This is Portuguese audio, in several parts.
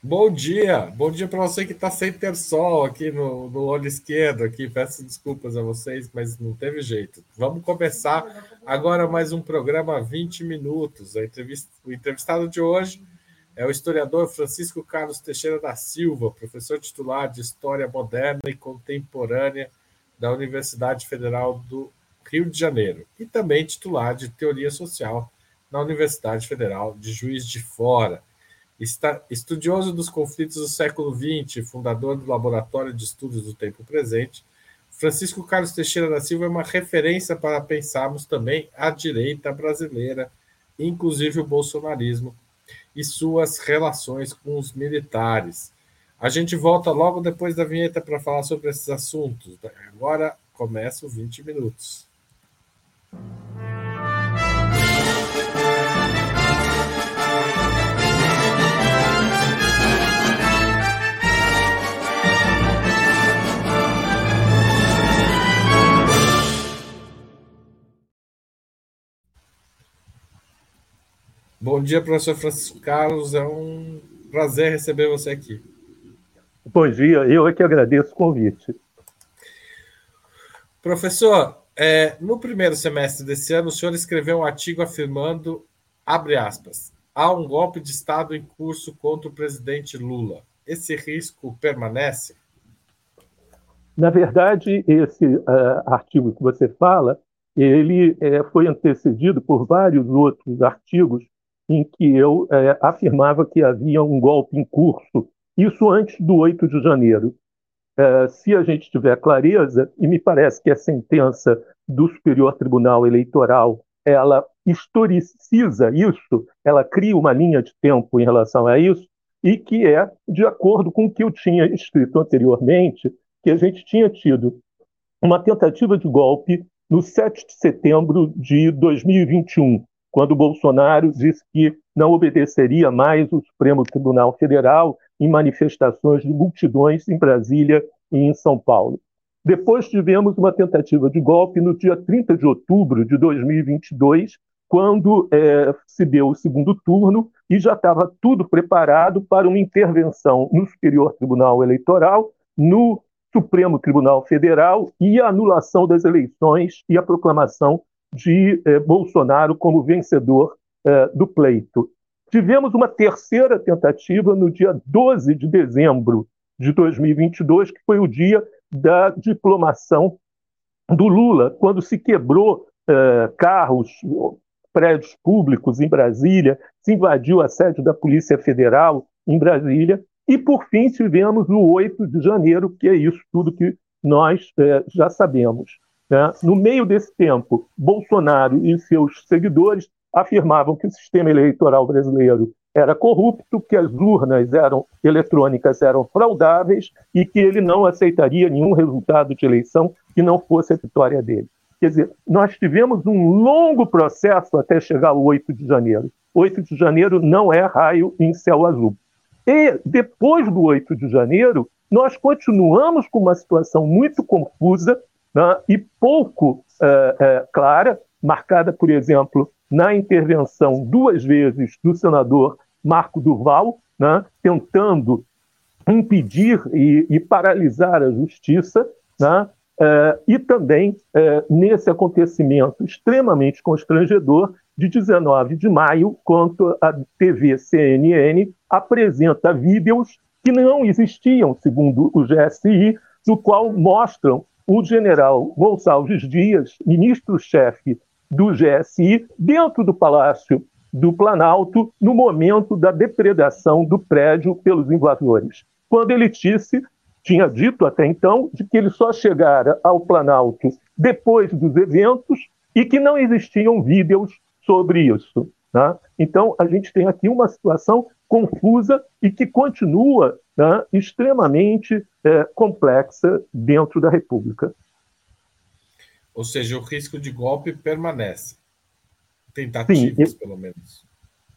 Bom dia, bom dia para você que está sem ter sol aqui no, no olho esquerdo. Aqui peço desculpas a vocês, mas não teve jeito. Vamos começar agora mais um programa 20 minutos. Entrevista, o entrevistado de hoje é o historiador Francisco Carlos Teixeira da Silva, professor titular de História Moderna e Contemporânea da Universidade Federal do Rio de Janeiro e também titular de Teoria Social na Universidade Federal de Juiz de Fora. Estudioso dos conflitos do século XX, fundador do Laboratório de Estudos do Tempo Presente, Francisco Carlos Teixeira da Silva é uma referência para pensarmos também a direita brasileira, inclusive o bolsonarismo e suas relações com os militares. A gente volta logo depois da vinheta para falar sobre esses assuntos. Agora começa o 20 minutos. Bom dia, professor Francisco Carlos. É um prazer receber você aqui. Bom dia, eu é que agradeço o convite. Professor, é, no primeiro semestre desse ano, o senhor escreveu um artigo afirmando, abre aspas, há um golpe de Estado em curso contra o presidente Lula. Esse risco permanece? Na verdade, esse uh, artigo que você fala, ele uh, foi antecedido por vários outros artigos em que eu é, afirmava que havia um golpe em curso, isso antes do 8 de janeiro. É, se a gente tiver clareza, e me parece que a sentença do Superior Tribunal Eleitoral ela historiciza isso, ela cria uma linha de tempo em relação a isso, e que é de acordo com o que eu tinha escrito anteriormente, que a gente tinha tido uma tentativa de golpe no 7 de setembro de 2021, quando Bolsonaro disse que não obedeceria mais o Supremo Tribunal Federal em manifestações de multidões em Brasília e em São Paulo. Depois tivemos uma tentativa de golpe no dia 30 de outubro de 2022, quando é, se deu o segundo turno e já estava tudo preparado para uma intervenção no Superior Tribunal Eleitoral, no Supremo Tribunal Federal e a anulação das eleições e a proclamação de eh, Bolsonaro como vencedor eh, do pleito. Tivemos uma terceira tentativa no dia 12 de dezembro de 2022, que foi o dia da diplomação do Lula, quando se quebrou eh, carros, prédios públicos em Brasília, se invadiu a sede da Polícia Federal em Brasília, e por fim tivemos o 8 de janeiro, que é isso tudo que nós eh, já sabemos. Né? No meio desse tempo, Bolsonaro e seus seguidores afirmavam que o sistema eleitoral brasileiro era corrupto, que as urnas eram eletrônicas eram fraudáveis e que ele não aceitaria nenhum resultado de eleição que não fosse a vitória dele. Quer dizer, nós tivemos um longo processo até chegar ao 8 de janeiro. 8 de janeiro não é raio em céu azul. E depois do 8 de janeiro, nós continuamos com uma situação muito confusa né, e pouco é, é, clara, marcada, por exemplo, na intervenção duas vezes do senador Marco Durval, né, tentando impedir e, e, paralisar a justiça, né, é, e também nesse acontecimento extremamente constrangedor de 19 de maio, quando a TV CNN apresenta vídeos que não existiam, segundo o GSI, no qual mostram o general Gonçalves Dias, ministro-chefe do GSI, dentro do Palácio do Planalto, no momento da depredação do prédio pelos invasores. Quando ele disse, tinha dito até então, de que ele só chegara ao Planalto depois dos eventos e que não existiam vídeos sobre isso. Né? Então, a gente tem aqui uma situação confusa e que continua né, extremamente é, complexa dentro da República. Ou seja, o risco de golpe permanece. Tentativas, Sim, pelo menos.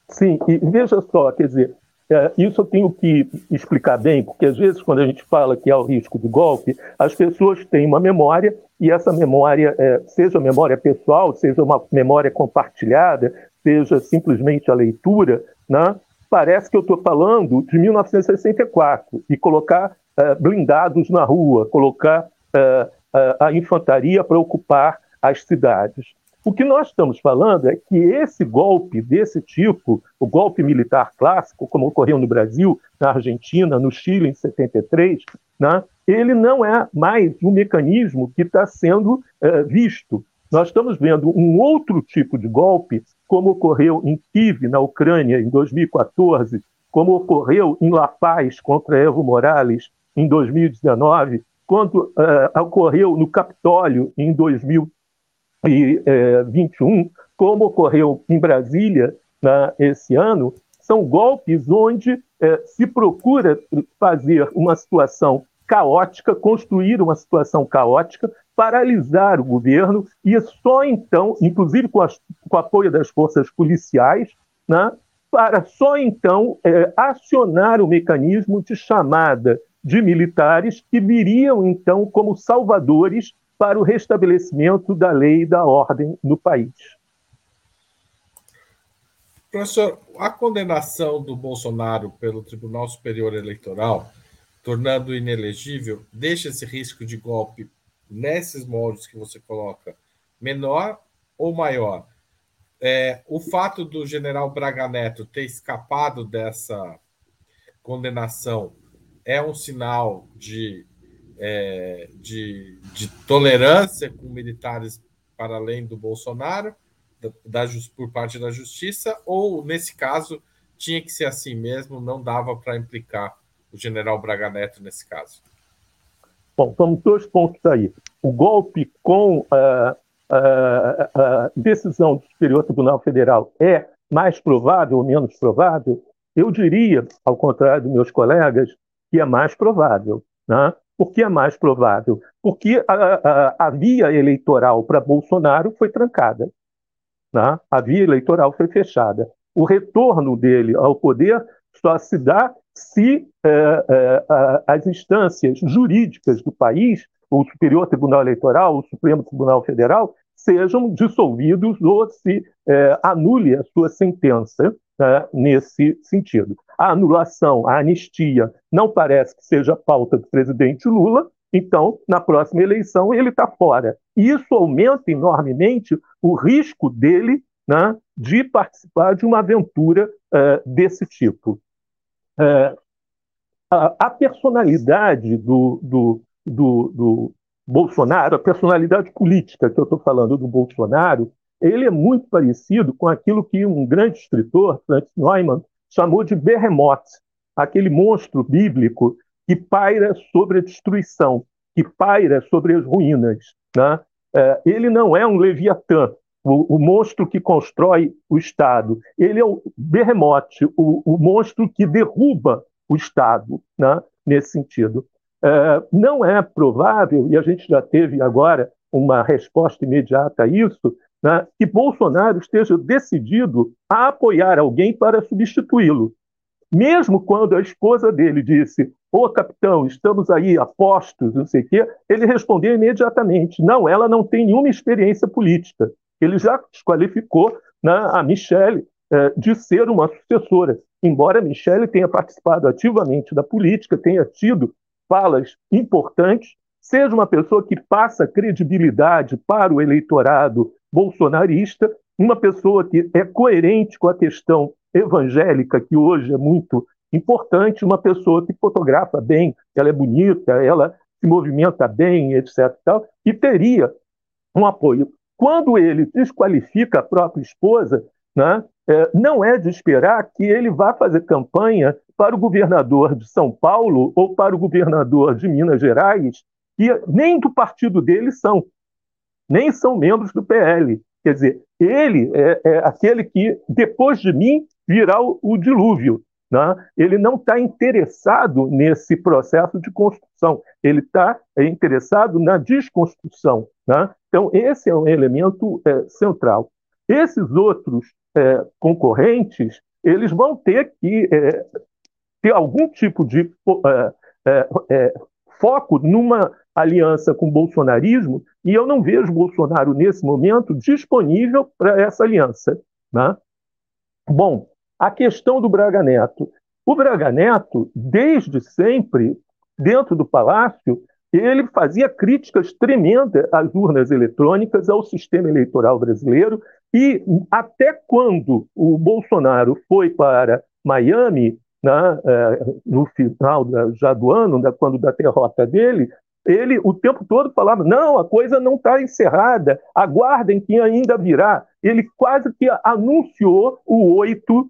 Sim, e veja só, quer dizer, é, isso eu tenho que explicar bem, porque às vezes, quando a gente fala que há o risco de golpe, as pessoas têm uma memória, e essa memória, é, seja memória pessoal, seja uma memória compartilhada, seja simplesmente a leitura, né? parece que eu estou falando de 1964 e colocar uh, blindados na rua, colocar uh, uh, a infantaria para ocupar as cidades. O que nós estamos falando é que esse golpe desse tipo, o golpe militar clássico, como ocorreu no Brasil, na Argentina, no Chile em 73, né, ele não é mais um mecanismo que está sendo visto. Nós estamos vendo um outro tipo de golpe como ocorreu em Kiev, na Ucrânia, em 2014, como ocorreu em La Paz contra Evo Morales em 2019, quando uh, ocorreu no Capitólio em 2021, como ocorreu em Brasília né, esse ano, são golpes onde uh, se procura fazer uma situação caótica, construir uma situação caótica, paralisar o governo e só então, inclusive com, as, com o apoio das forças policiais, né, para só então é, acionar o mecanismo de chamada de militares que viriam então como salvadores para o restabelecimento da lei e da ordem no país. Professor, a condenação do Bolsonaro pelo Tribunal Superior Eleitoral, tornando inelegível, deixa esse risco de golpe nesses moldes que você coloca, menor ou maior? É, o fato do general Braga Neto ter escapado dessa condenação é um sinal de, é, de, de, tolerância com militares para além do Bolsonaro, da, da, por parte da justiça, ou, nesse caso, tinha que ser assim mesmo, não dava para implicar o general Braga Neto nesse caso? Bom, vamos dois pontos aí. O golpe com a, a, a decisão do Superior Tribunal Federal é mais provável ou menos provável? Eu diria, ao contrário dos meus colegas, que é mais provável. Né? Por que é mais provável? Porque a, a, a via eleitoral para Bolsonaro foi trancada. Né? A via eleitoral foi fechada. O retorno dele ao poder só se dá se é, é, as instâncias jurídicas do país, o Superior Tribunal Eleitoral, o Supremo Tribunal Federal, sejam dissolvidos ou se é, anule a sua sentença né, nesse sentido. A anulação, a anistia, não parece que seja pauta do presidente Lula, então, na próxima eleição, ele está fora. E isso aumenta enormemente o risco dele né, de participar de uma aventura uh, desse tipo. É, a, a, personalidade do, do, do, do, Bolsonaro, a personalidade política que eu estou falando do Bolsonaro, ele é muito parecido com aquilo que um grande escritor, Francis Neumann, chamou de Behemoth, aquele monstro bíblico que paira sobre a destruição, que paira sobre as ruínas. Né? É, ele não é um Leviatã, o, o, monstro que constrói o Estado. Ele é o berremote, o, o monstro que derruba o Estado, né, nesse sentido. É, não é provável, e a gente já teve agora uma resposta imediata a isso, né, que Bolsonaro esteja decidido a apoiar alguém para substituí-lo. Mesmo quando a esposa dele disse: Ô capitão, estamos aí a postos, não sei o quê, ele respondeu imediatamente: Não, ela não tem nenhuma experiência política ele já desqualificou né, a Michelle eh, de ser uma sucessora. Embora Michelle tenha participado ativamente da política, tenha tido falas importantes, seja uma pessoa que passa credibilidade para o eleitorado bolsonarista, uma pessoa que é coerente com a questão evangélica, que hoje é muito importante, uma pessoa que fotografa bem, ela é bonita, ela se movimenta bem, etc. Tal, e teria um apoio quando ele desqualifica a própria esposa, né, é, não é de esperar que ele vá fazer campanha para o governador de São Paulo ou para o governador de Minas Gerais, que nem do partido dele são, nem são membros do PL. Quer dizer, ele é, é aquele que, depois de mim, virá o, o dilúvio. Né? Ele não está interessado nesse processo de construção, ele está interessado na desconstrução. Né? Então, esse é um elemento é, central. Esses outros é, concorrentes, eles vão ter que é, ter algum tipo de é, é, é, foco numa aliança com o bolsonarismo, e eu não vejo Bolsonaro, nesse momento, disponível para essa aliança. Né? Bom, a questão do Braga Neto. O Braga Neto, desde sempre, dentro do Palácio, ele fazia críticas tremendas às urnas eletrônicas, ao sistema eleitoral brasileiro, e até quando o Bolsonaro foi para Miami, né, é, no final já do ano, quando da derrota dele, ele o tempo todo falava: não, a coisa não está encerrada, aguardem que ainda virá. Ele quase que anunciou o 8 uh,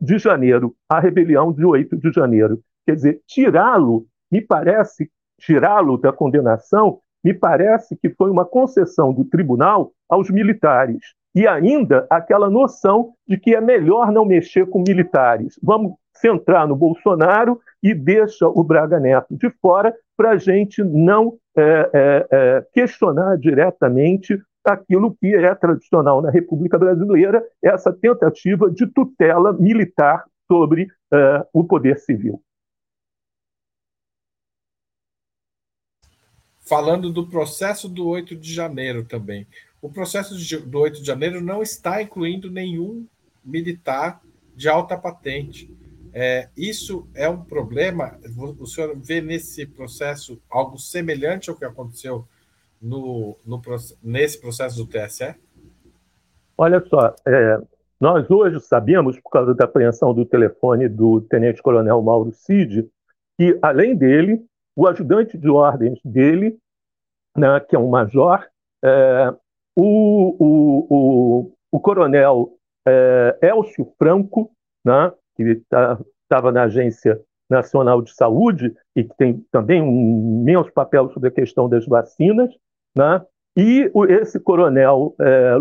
de janeiro, a rebelião de 8 de janeiro. Quer dizer, tirá-lo, me parece, tirá-lo da condenação, me parece que foi uma concessão do tribunal aos militares. E ainda aquela noção de que é melhor não mexer com militares. Vamos centrar no Bolsonaro e deixa o Braga Neto de fora para a gente não é, é, é, questionar diretamente aquilo que é tradicional na República Brasileira, essa tentativa de tutela militar sobre é, o poder civil. Falando do processo do 8 de janeiro também. O processo do 8 de janeiro não está incluindo nenhum militar de alta patente. É, isso é um problema? O senhor vê nesse processo algo semelhante ao que aconteceu no, no nesse processo do TSE? Olha só, é, nós hoje sabemos, por causa da apreensão do telefone do tenente-coronel Mauro Cid, que, além dele, o ajudante de ordens dele, né, que é um major, é, o, o, o, o, coronel é, Elcio Franco, né, que estava tá, na Agência Nacional de Saúde e que tem também um imenso papel sobre a questão das vacinas, né? e esse coronel é,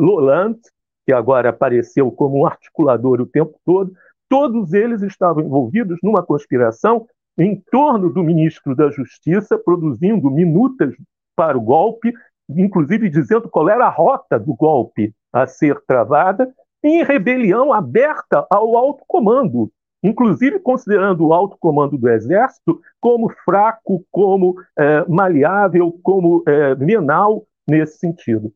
que agora apareceu como um articulador o tempo todo, todos eles estavam envolvidos numa conspiração em torno do ministro da Justiça, produzindo minutas para o golpe, inclusive dizendo qual era a rota do golpe a ser travada, em rebelião aberta ao alto comando, inclusive considerando o alto comando do Exército como fraco, como é, maleável, como é, menal nesse sentido.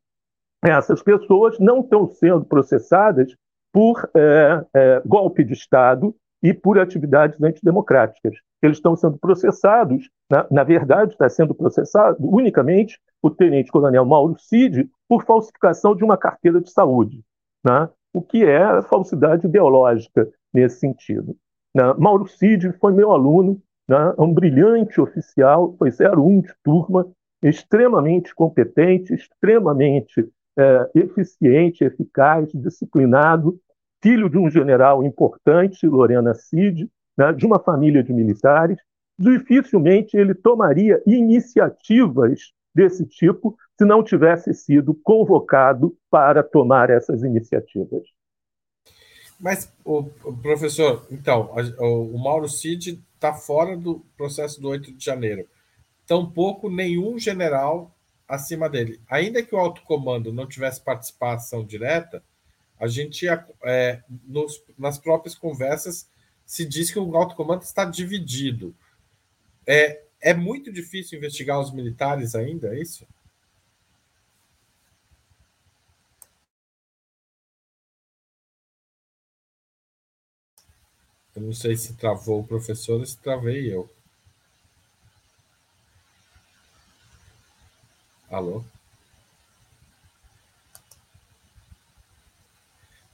Essas pessoas não estão sendo processadas por é golpe de Estado e por atividades antidemocráticas. Eles estão sendo processados, na, na verdade, está sendo processado unicamente o tenente-coronel Mauro Cid por falsificação de uma carteira de saúde. Né? o que é falsidade ideológica nesse sentido. Né? Mauro Cid foi meu aluno, né? um brilhante oficial, foi 01 de turma, extremamente competente, extremamente é, eficiente, eficaz, disciplinado, filho de um general importante, Lorena Cid, né? de uma família de militares. Dificilmente ele tomaria iniciativas desse tipo se não tivesse sido convocado para tomar essas iniciativas. Mas, o, professor, então, o, o Mauro Cid está fora do processo do 8 de janeiro. Tampouco nenhum general acima dele. Ainda que o alto comando não tivesse participação direta, a gente, é, nos, nas próprias conversas, se diz que o alto comando está dividido. É, é muito difícil investigar os militares ainda, é isso? Eu não sei se travou o professor ou se travei eu. Alô?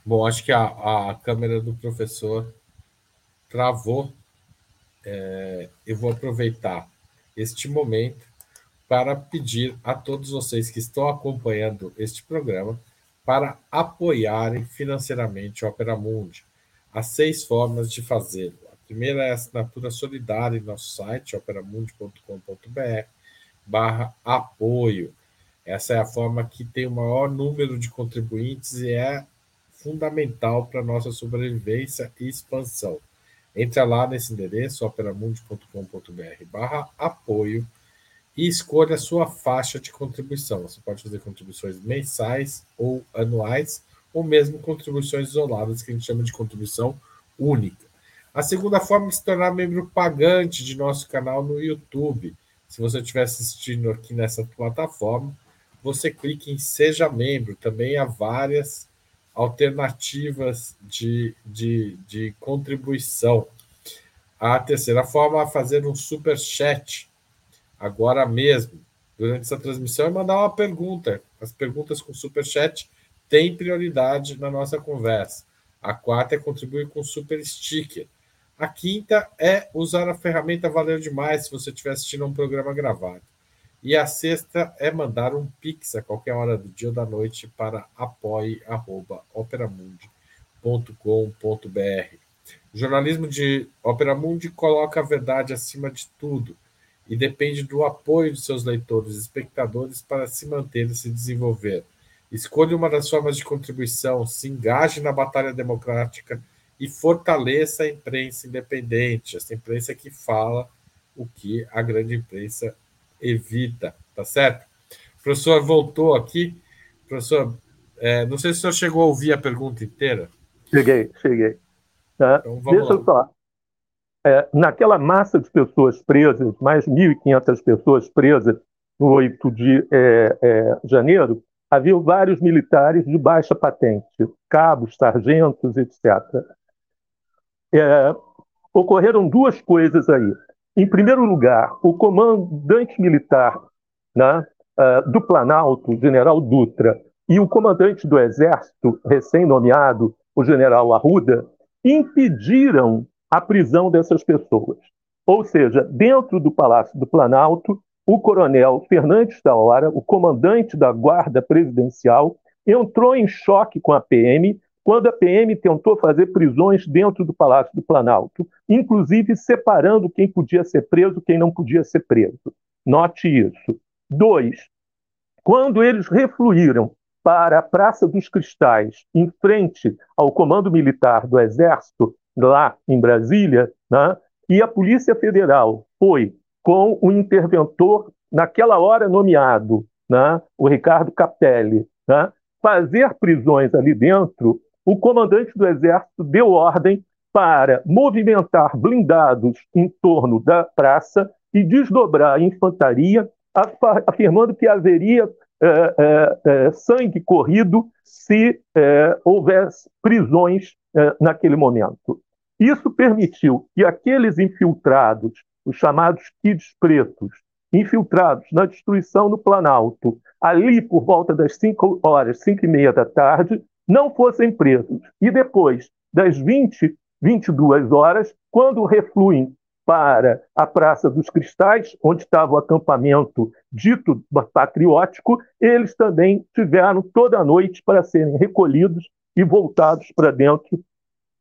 Bom, acho que a, a câmera do professor travou. É, eu vou aproveitar este momento para pedir a todos vocês que estão acompanhando este programa para apoiarem financeiramente o Opera Mundi. Há seis formas de fazê-lo. A primeira é a assinatura solidária em nosso site, operamundi.com.br barra apoio. Essa é a forma que tem o maior número de contribuintes e é fundamental para nossa sobrevivência e expansão. Entre lá nesse endereço, operamundi.com.br barra apoio e escolha a sua faixa de contribuição. Você pode fazer contribuições mensais ou anuais, ou mesmo contribuições isoladas, que a gente chama de contribuição única. A segunda forma é se tornar membro pagante de nosso canal no YouTube. Se você estiver assistindo aqui nessa plataforma, você clique em Seja Membro. Também há várias alternativas de, de, de contribuição. A terceira forma é fazer um super chat agora mesmo, durante essa transmissão, e mandar uma pergunta. As perguntas com super chat têm prioridade na nossa conversa. A quarta é contribuir com super sticker. A quinta é usar a ferramenta Valeu Demais se você estiver assistindo a um programa gravado. E a sexta é mandar um pix a qualquer hora do dia ou da noite para apoie.operamundi.com.br. O jornalismo de Opera Mundi coloca a verdade acima de tudo e depende do apoio de seus leitores e espectadores para se manter e se desenvolver. Escolha uma das formas de contribuição, se engaje na batalha democrática e fortaleça a imprensa independente, essa imprensa que fala o que a grande imprensa evita, tá certo? O professor voltou aqui. Professor, é, não sei se o senhor chegou a ouvir a pergunta inteira. Cheguei, cheguei. Tá? Então, Deixa lá. eu falar. É, naquela massa de pessoas presas, mais 1.500 pessoas presas no 8 de é, é, janeiro, havia vários militares de baixa patente, cabos, sargentos, etc. É, ocorreram duas coisas aí. Em primeiro lugar, o comandante militar né, uh, do Planalto, general Dutra, e o comandante do Exército, recém-nomeado, o general Arruda, impediram a prisão dessas pessoas. Ou seja, dentro do Palácio do Planalto, o coronel Fernandes da Hora, o comandante da Guarda Presidencial, entrou em choque com a PM quando a PM tentou fazer prisões dentro do Palácio do Planalto, inclusive separando quem podia ser preso quem não podia ser preso. Note isso. Dois, quando eles refluíram para a Praça dos Cristais, em frente ao Comando Militar do Exército, lá em Brasília, né, e a Polícia Federal foi com o interventor, naquela hora nomeado, né, o Ricardo Capelli, né, fazer prisões ali dentro, o comandante do Exército deu ordem para movimentar blindados em torno da praça e desdobrar a infantaria, afirmando que haveria é, é, é, sangue corrido se é, houvesse prisões é, naquele momento. Isso permitiu que aqueles infiltrados, os chamados kids pretos, infiltrados na destruição do Planalto, ali por volta das 5 horas, 5 e meia da tarde, não fossem presos. E depois das 20, 22 horas, quando refluem para a Praça dos Cristais, onde estava o acampamento dito patriótico, eles também tiveram toda a noite para serem recolhidos e voltados para dentro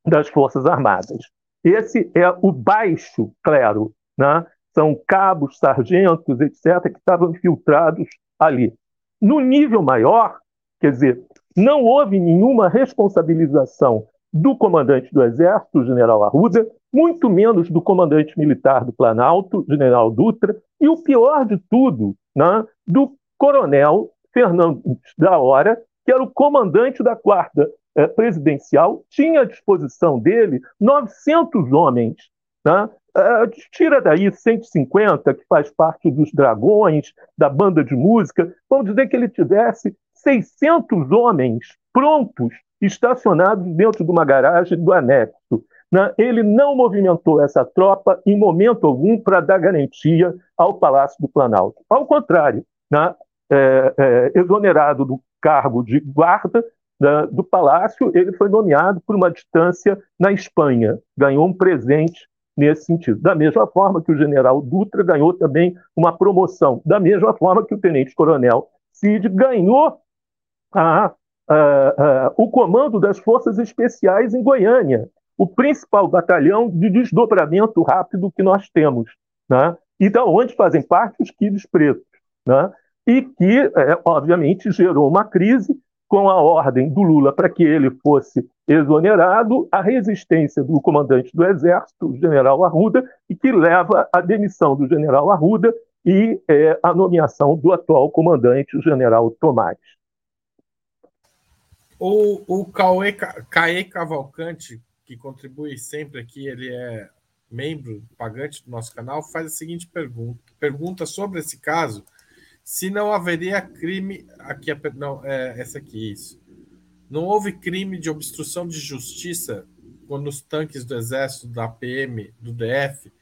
das Forças Armadas. Esse é o baixo clero, né? são cabos, sargentos, etc., que estavam infiltrados ali. No nível maior, quer dizer, não houve nenhuma responsabilização do comandante do Exército, general Arruda, muito menos do comandante militar do Planalto, general Dutra, e o pior de tudo, né, do coronel Fernando da Hora, que era o comandante da Guarda eh, Presidencial, tinha à disposição dele 900 homens. Né? Uh, tira daí 150, que faz parte dos Dragões, da banda de música, vamos dizer que ele tivesse 600 homens prontos, estacionados dentro de uma garagem do anexo. Ele não movimentou essa tropa em momento algum para dar garantia ao Palácio do Planalto. Ao contrário, né? é, é, exonerado do cargo de guarda do Palácio, ele foi nomeado por uma distância na Espanha, ganhou um presente nesse sentido. Da mesma forma que o general Dutra ganhou também uma promoção, da mesma forma que o tenente-coronel Cid ganhou a, a, a, o comando das Forças Especiais em Goiânia, o principal batalhão de desdobramento rápido que nós temos, né? e da onde fazem parte os quilos pretos, né? e que, é, obviamente, gerou uma crise com a ordem do Lula para que ele fosse exonerado, a resistência do comandante do Exército, o general Arruda, e que leva à demissão do general Arruda e é, a nomeação do atual comandante, o general Tomás. O, o Cauê, Caê Cavalcante, que contribui sempre aqui, ele é membro pagante do nosso canal, faz a seguinte pergunta: pergunta sobre esse caso, se não haveria crime. Aqui, não, é essa aqui, isso. Não houve crime de obstrução de justiça quando os tanques do Exército, da PM, do DF,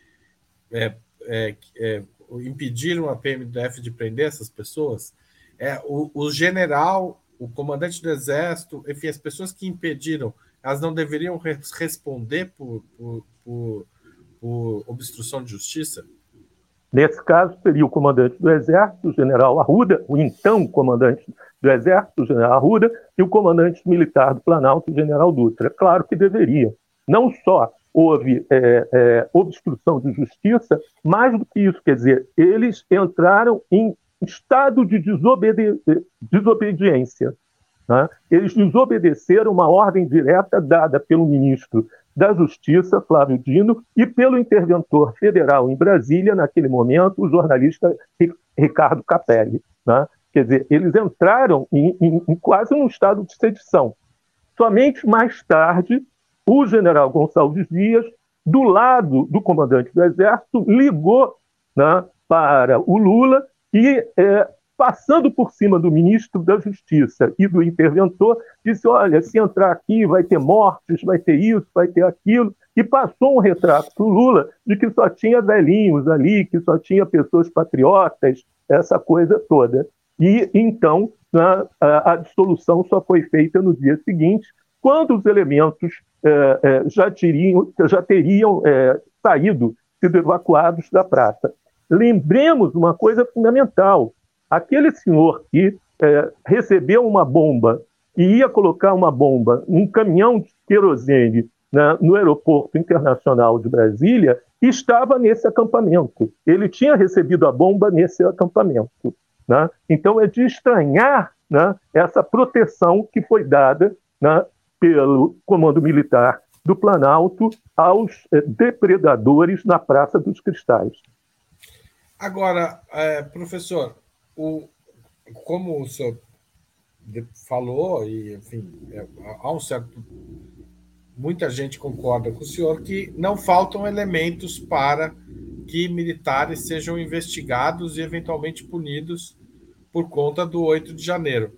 é, é, é, impediram a PM do DF de prender essas pessoas? É, o, o general, o comandante do Exército, enfim, as pessoas que impediram, elas não deveriam responder por, por, por, por obstrução de justiça? Nesse caso, seria o comandante do Exército, o general Arruda, o então comandante do Exército, o general Arruda, e o comandante militar do Planalto, o general Dutra. Claro que deveriam. Não só houve é, é, obstrução de justiça, mais do que isso, quer dizer, eles entraram em estado de desobedi desobediência. Né? Eles desobedeceram uma ordem direta dada pelo ministro da Justiça, Flávio Dino, e pelo interventor federal em Brasília, naquele momento, o jornalista Ricardo Capelli. Né? Quer dizer, eles entraram em, em, em quase um estado de sedição. Somente mais tarde, o general Gonçalves Dias, do lado do comandante do Exército, ligou né, para o Lula e é, passando por cima do ministro da Justiça e do interventor, disse: olha, se entrar aqui vai ter mortes, vai ter isso, vai ter aquilo. E passou um retrato para o Lula de que só tinha velhinhos ali, que só tinha pessoas patriotas, essa coisa toda. E então a, a, a dissolução só foi feita no dia seguinte, quando os elementos é, é, já, teriam, já teriam é, saído, sido evacuados da praça. Lembremos uma coisa fundamental: aquele senhor que é, recebeu uma bomba e ia colocar uma bomba num caminhão de querosene né, no aeroporto internacional de Brasília estava nesse acampamento. Ele tinha recebido a bomba nesse acampamento. Né? Então é de estranhar né, essa proteção que foi dada né, pelo Comando Militar do Planalto aos é, depredadores na Praça dos Cristais. Agora, é, professor, o, como o senhor falou, e enfim, é, há um certo. Muita gente concorda com o senhor que não faltam elementos para que militares sejam investigados e eventualmente punidos por conta do 8 de janeiro.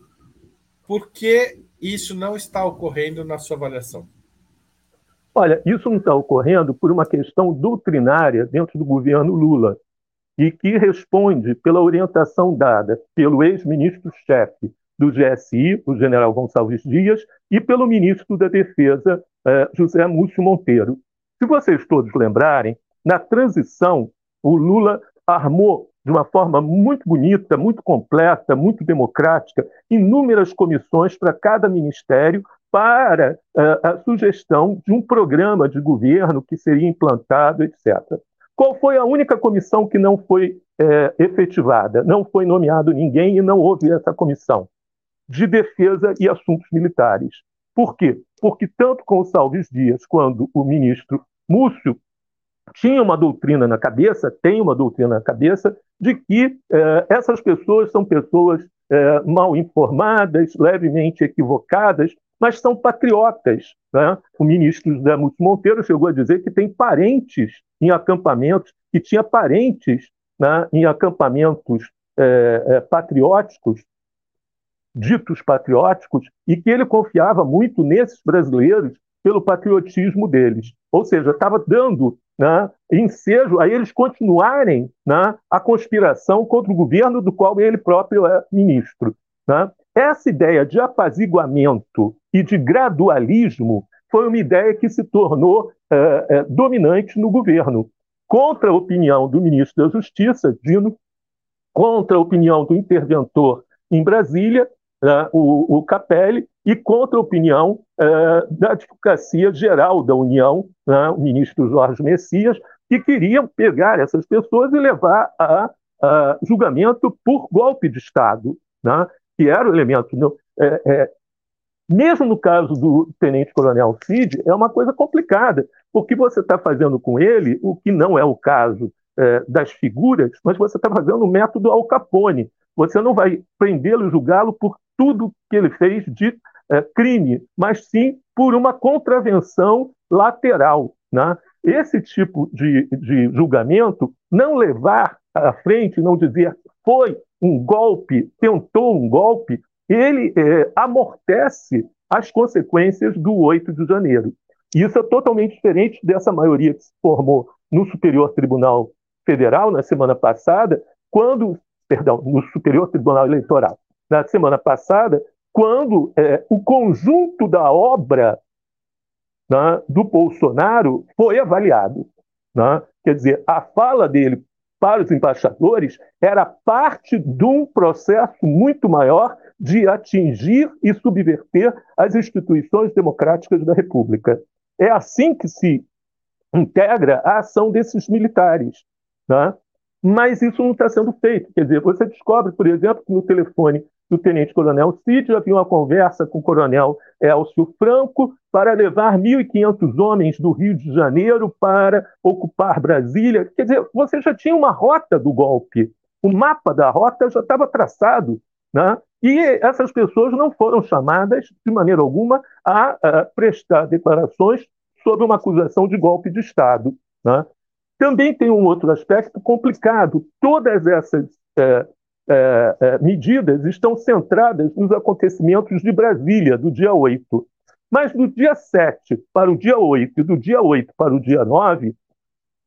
Por que isso não está ocorrendo na sua avaliação? Olha, isso não está ocorrendo por uma questão doutrinária dentro do governo Lula e que responde pela orientação dada pelo ex-ministro-chefe do GSI, o general Gonçalves Dias, e pelo ministro da Defesa, eh, José Múcio Monteiro. Se vocês todos lembrarem, na transição, o Lula armou de uma forma muito bonita, muito completa, muito democrática, inúmeras comissões para cada ministério para uh, a sugestão de um programa de governo que seria implantado, etc. Qual foi a única comissão que não foi é, efetivada? Não foi nomeado ninguém e não houve essa comissão de defesa e assuntos militares. Por quê? Porque tanto Salves Dias quanto o ministro Múcio tinha uma doutrina na cabeça, tem uma doutrina na cabeça, de que é, essas pessoas são pessoas é, mal informadas, levemente equivocadas, mas são patriotas. Né? O ministro José Múcio Monteiro chegou a dizer que tem parentes em acampamentos, que tinha parentes né, em acampamentos é, é, patrióticos, ditos patrióticos, e que ele confiava muito nesses brasileiros pelo patriotismo deles. Ou seja, estava dando né, ensejo a eles continuarem né, a conspiração contra o governo do qual ele próprio é ministro. Né? Essa ideia de apaziguamento e de gradualismo foi uma ideia que se tornou é, é, dominante no governo, contra a opinião do ministro da Justiça, Dino, contra a opinião do interventor em Brasília, né, o, o, Capelli, e contra a opinião é, da Advocacia Geral da União, né, o ministro Jorge Messias, que queriam pegar essas pessoas e levar a, a julgamento por golpe de Estado, né, que era o elemento. É, é, mesmo no caso do tenente-coronel Cid, é uma coisa complicada, porque você está fazendo com ele o que não é o caso é, das figuras, mas você está fazendo o método Al Capone. Você não vai prendê-lo e julgá-lo por tudo que ele fez de é, crime, mas sim por uma contravenção lateral. Né? Esse tipo de, de julgamento, não levar à frente, não dizer foi um golpe, tentou um golpe, ele é, amortece as consequências do 8 de janeiro. E isso é totalmente diferente dessa maioria que se formou no Superior Tribunal Federal na semana passada, quando, perdão, no Superior Tribunal Eleitoral, na semana passada, quando é, o conjunto da obra né, do Bolsonaro foi avaliado. Né? Quer dizer, a fala dele para os embaixadores era parte de um processo muito maior de atingir e subverter as instituições democráticas da República. É assim que se integra a ação desses militares. Né? Mas isso não está sendo feito. Quer dizer, você descobre, por exemplo, que no telefone do tenente-coronel Cid havia uma conversa com o coronel Elcio Franco para levar 1.500 homens do Rio de Janeiro para ocupar Brasília. Quer dizer, você já tinha uma rota do golpe. O mapa da rota já estava traçado. Né? E essas pessoas não foram chamadas, de maneira alguma, a, a prestar declarações sobre uma acusação de golpe de Estado. Né? Também tem um outro aspecto complicado. Todas essas é, é, é, medidas estão centradas nos acontecimentos de Brasília, do dia 8. Mas do dia 7 para o dia 8 e do dia 8 para o dia 9,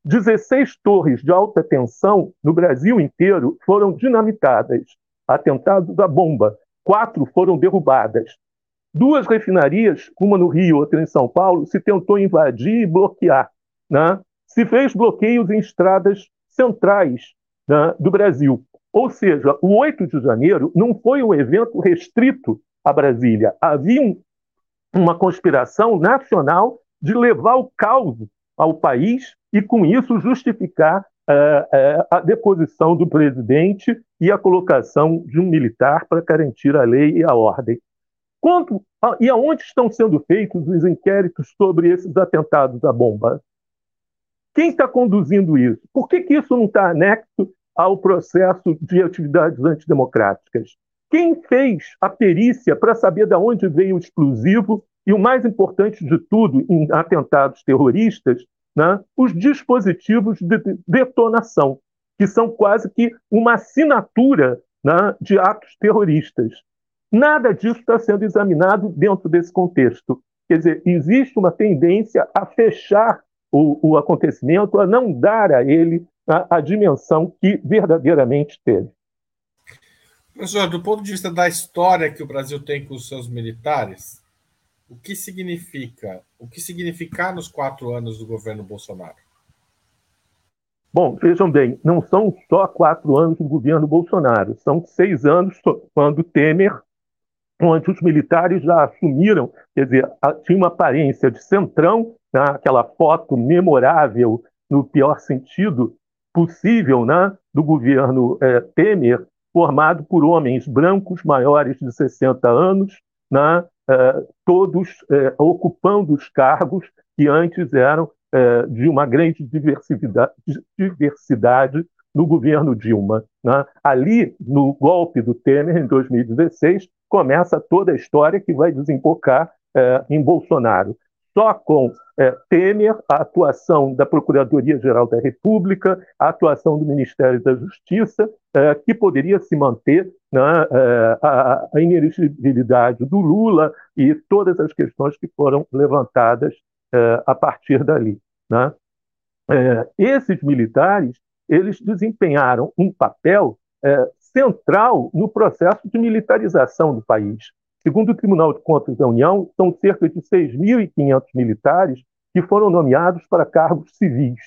16 torres de alta tensão no Brasil inteiro foram dinamitadas, atentados à bomba. Quatro foram derrubadas. Duas refinarias, uma no Rio, outra em São Paulo, se tentou invadir e bloquear. Né? Se fez bloqueios em estradas centrais né, do Brasil. Ou seja, o 8 de janeiro não foi um evento restrito a Brasília. Havia um, uma conspiração nacional de levar o caos ao país e, com isso, justificar a deposição do presidente e a colocação de um militar para garantir a lei e a ordem. Quanto, e aonde estão sendo feitos os inquéritos sobre esses atentados à bomba? Quem está conduzindo isso? Por que, que isso não está anexo ao processo de atividades antidemocráticas. Quem fez a perícia para saber de onde veio o explosivo e, o mais importante de tudo, em atentados terroristas, né, os dispositivos de detonação, que são quase que uma assinatura né, de atos terroristas. Nada disso está sendo examinado dentro desse contexto. Quer dizer, existe uma tendência a fechar o, o acontecimento, a não dar a ele a, a dimensão que verdadeiramente teve. Professor, do ponto de vista da história que o Brasil tem com os seus militares, o que significa, o que significar nos quatro anos do governo Bolsonaro? Bom, vejam bem, não são só quatro anos do governo Bolsonaro, são seis anos quando Temer, onde os militares já assumiram, quer dizer, tinha uma aparência de centrão, né, aquela foto memorável, no pior sentido, possível né, do governo é, Temer, formado por homens brancos maiores de 60 anos, né, todos é, ocupando os cargos que antes eram é, de uma grande diversidade, diversidade no governo Dilma. Né? Ali, no golpe do Temer, em 2016, começa toda a história que vai desembocar em Bolsonaro só com é, Temer, a atuação da Procuradoria-Geral da República, a atuação do Ministério da Justiça, é, que poderia se manter né, é, a, a inelegibilidade do Lula e todas as questões que foram levantadas é, a partir dali. Né? É, esses militares eles desempenharam um papel é, central no processo de militarização do país. Segundo o Tribunal de Contas da União, são cerca de 6.500 militares que foram nomeados para cargos civis.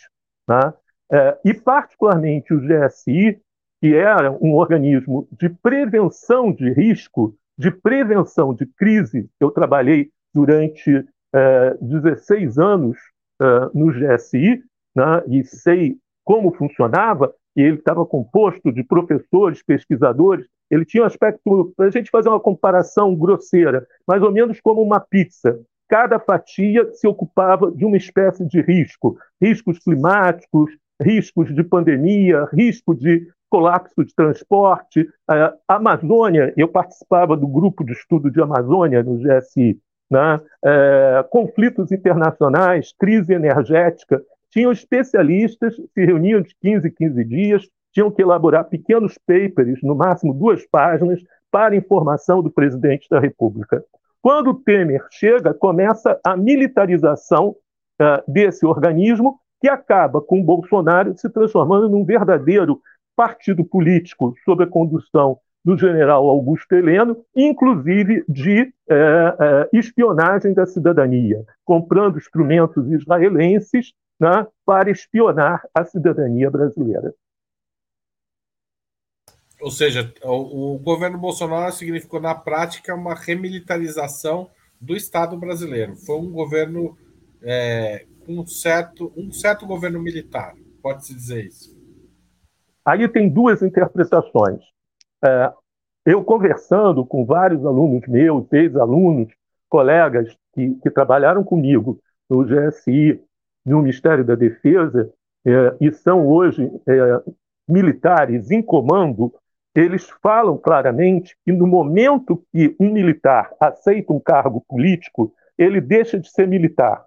Né? É, e, particularmente, o GSI, que era um organismo de prevenção de risco, de prevenção de crise. Eu trabalhei durante é, 16 anos é, no GSI né, e sei como funcionava, e ele estava composto de professores, pesquisadores ele tinha um aspecto, para a gente fazer uma comparação grosseira, mais ou menos como uma pizza. Cada fatia se ocupava de uma espécie de risco, riscos climáticos, riscos de pandemia, risco de colapso de transporte. A Amazônia, eu participava do grupo de estudo de Amazônia no GSI, né? é, conflitos internacionais, crise energética. Tinham especialistas, se reuniam de 15 em 15 dias, tinham que elaborar pequenos papers, no máximo duas páginas, para informação do presidente da República. Quando Temer chega, começa a militarização uh, desse organismo, que acaba com Bolsonaro se transformando num verdadeiro partido político sob a condução do general Augusto Heleno, inclusive de é, é, espionagem da cidadania, comprando instrumentos israelenses né, para espionar a cidadania brasileira. Ou seja, o, o, governo Bolsonaro significou, na prática, uma remilitarização do Estado brasileiro. Foi um governo é, um certo, um certo governo militar, pode-se dizer isso. Aí tem duas interpretações. É, eu conversando com vários alunos meus, ex-alunos, colegas que, que, trabalharam comigo no GSI, no Ministério da Defesa, é, e são hoje é, militares em comando, eles falam claramente que no momento que um militar aceita um cargo político, ele deixa de ser militar,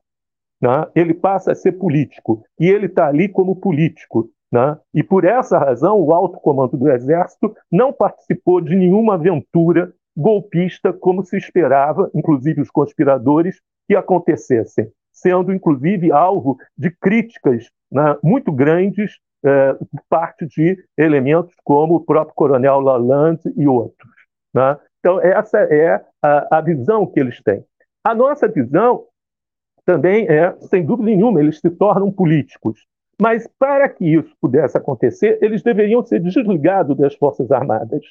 né? ele passa a ser político, e ele está ali como político. Né? E por essa razão, o alto comando do Exército não participou de nenhuma aventura golpista como se esperava, inclusive os conspiradores, que acontecessem, sendo inclusive alvo de críticas né, muito grandes é, parte de elementos como o próprio Coronel Lalande e outros. Né? Então, essa é a, a visão que eles têm. A nossa visão também é, sem dúvida nenhuma, eles se tornam políticos. Mas para que isso pudesse acontecer, eles deveriam ser desligados das Forças Armadas.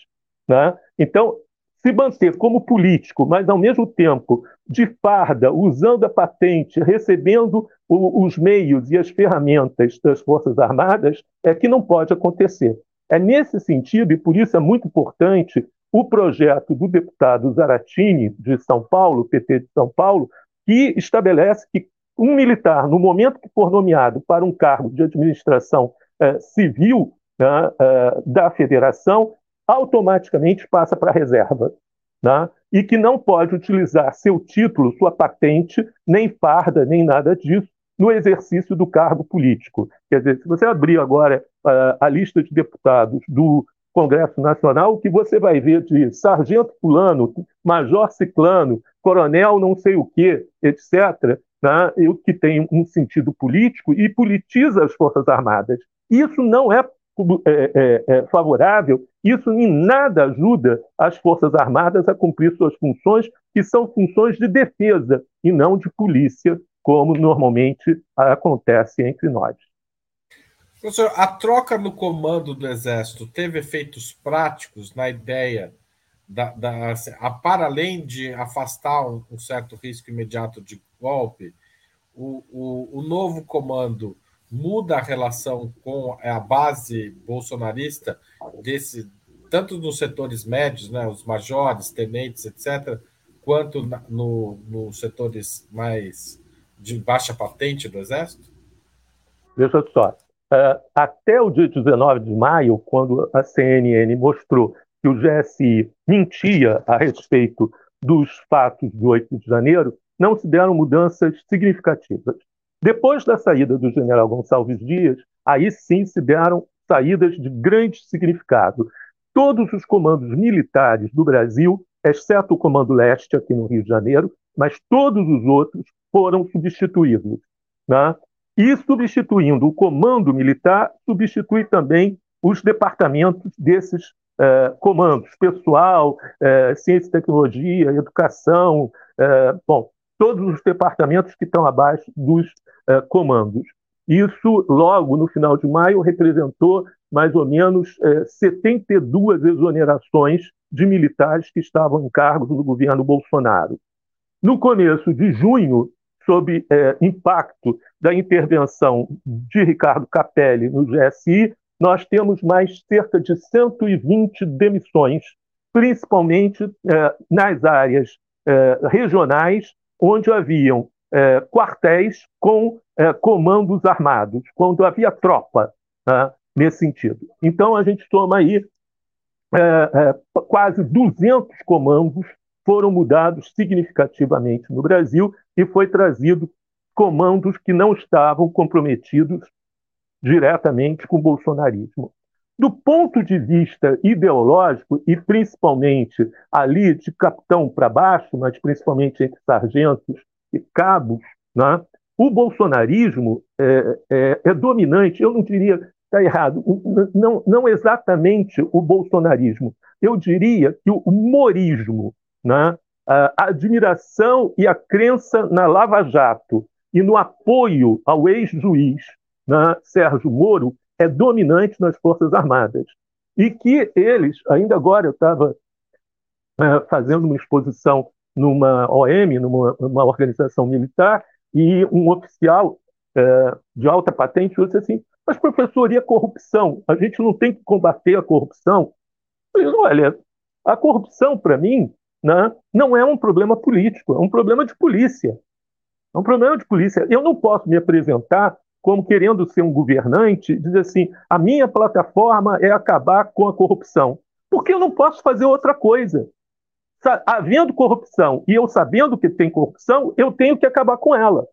Né? Então, se manter como político, mas ao mesmo tempo de farda, usando a patente, recebendo o, os meios e as ferramentas das Forças Armadas, é que não pode acontecer. É nesse sentido, e por isso é muito importante, o projeto do deputado Zaratini, de São Paulo, PT de São Paulo, que estabelece que um militar, no momento que for nomeado para um cargo de administração eh, civil né, eh, da federação, automaticamente passa para a reserva. Né, e que não pode utilizar seu título, sua patente, nem farda, nem nada disso, no exercício do cargo político. Quer dizer, se você abrir agora uh, a lista de deputados do Congresso Nacional, o que você vai ver de sargento fulano, major ciclano, coronel não sei o quê, etc., né, o que tem um sentido político e politiza as Forças Armadas. Isso não é, é, é, é favorável, isso em nada ajuda as Forças Armadas a cumprir suas funções, que são funções de defesa e não de polícia, como normalmente acontece entre nós. Professor, a troca no comando do Exército teve efeitos práticos na ideia da, da a, para além de afastar um, um certo risco imediato de golpe, o, o, o, novo comando muda a relação com a base bolsonarista desse tanto nos setores médios, né, os majores, tenentes, etc., quanto na, no, nos setores mais de baixa patente do Exército? Veja só, uh, até o dia 19 de maio, quando a CNN mostrou que o GSI mentia a respeito dos fatos de 8 de janeiro, não se deram mudanças significativas. Depois da saída do general Gonçalves Dias, aí sim se deram saídas de grande significado. Todos os comandos militares do Brasil, exceto o Comando Leste aqui no Rio de Janeiro, mas todos os outros foram substituídos. Né? E substituindo o comando militar, substitui também os departamentos desses eh, comandos, pessoal, eh, ciência e tecnologia, educação, eh, bom, todos os departamentos que estão abaixo dos uh, comandos. Isso, logo no final de maio, representou mais ou menos uh, eh, 72 exonerações de militares que estavam em cargos no governo Bolsonaro. No começo de junho, sob uh, impacto da intervenção de Ricardo Capelli no GSI, nós temos mais cerca de 120 demissões, principalmente nas áreas regionais onde haviam é, quartéis com é, comandos armados, quando havia tropa né, nesse sentido. Então, a gente toma aí é, quase 200 comandos foram mudados significativamente no Brasil e foi trazido comandos que não estavam comprometidos diretamente com o bolsonarismo. Do ponto de vista ideológico, e principalmente ali de capitão para baixo, mas principalmente entre sargentos cabos, né, o bolsonarismo é, é, é, dominante, eu não diria, está errado, não, não exatamente o bolsonarismo, eu diria que o morismo, né, a admiração e a crença na Lava Jato e no apoio ao ex-juiz né, Sérgio Moro é dominante nas Forças Armadas. E que eles, ainda agora eu estava é, fazendo uma exposição numa OM, numa, numa, organização militar, e um oficial é, de alta patente disse assim: Mas, professor, e a corrupção? A gente não tem que combater a corrupção? Eu falei, olha, a corrupção, para mim, né, não é um problema político, é um problema de polícia. É um problema de polícia. Eu não posso me apresentar como querendo ser um governante, dizer assim: a minha plataforma é acabar com a corrupção. Porque eu não posso fazer outra coisa. Havendo corrupção e eu sabendo que tem corrupção, eu tenho que acabar com ela.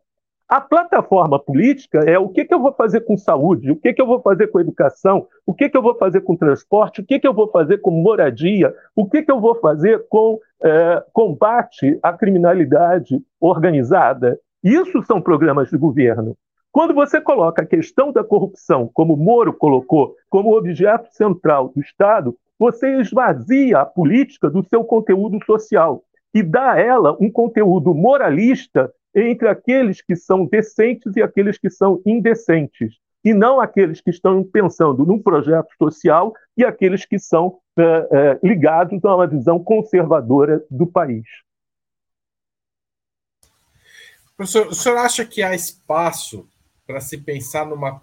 A plataforma política é o que, que eu vou fazer com saúde, o que, que eu vou fazer com educação, o que, que eu vou fazer com transporte, o que, que eu vou fazer com moradia, o que, que eu vou fazer com é, combate à criminalidade organizada. Isso são programas de governo. Quando você coloca a questão da corrupção, como Moro colocou, como objeto central do Estado, você esvazia a política do seu conteúdo social e dá a ela um conteúdo moralista entre aqueles que são decentes e aqueles que são indecentes, e não aqueles que estão pensando num projeto social e aqueles que são é, é, ligados a uma visão conservadora do país. Professor, o senhor acha que há espaço para se pensar numa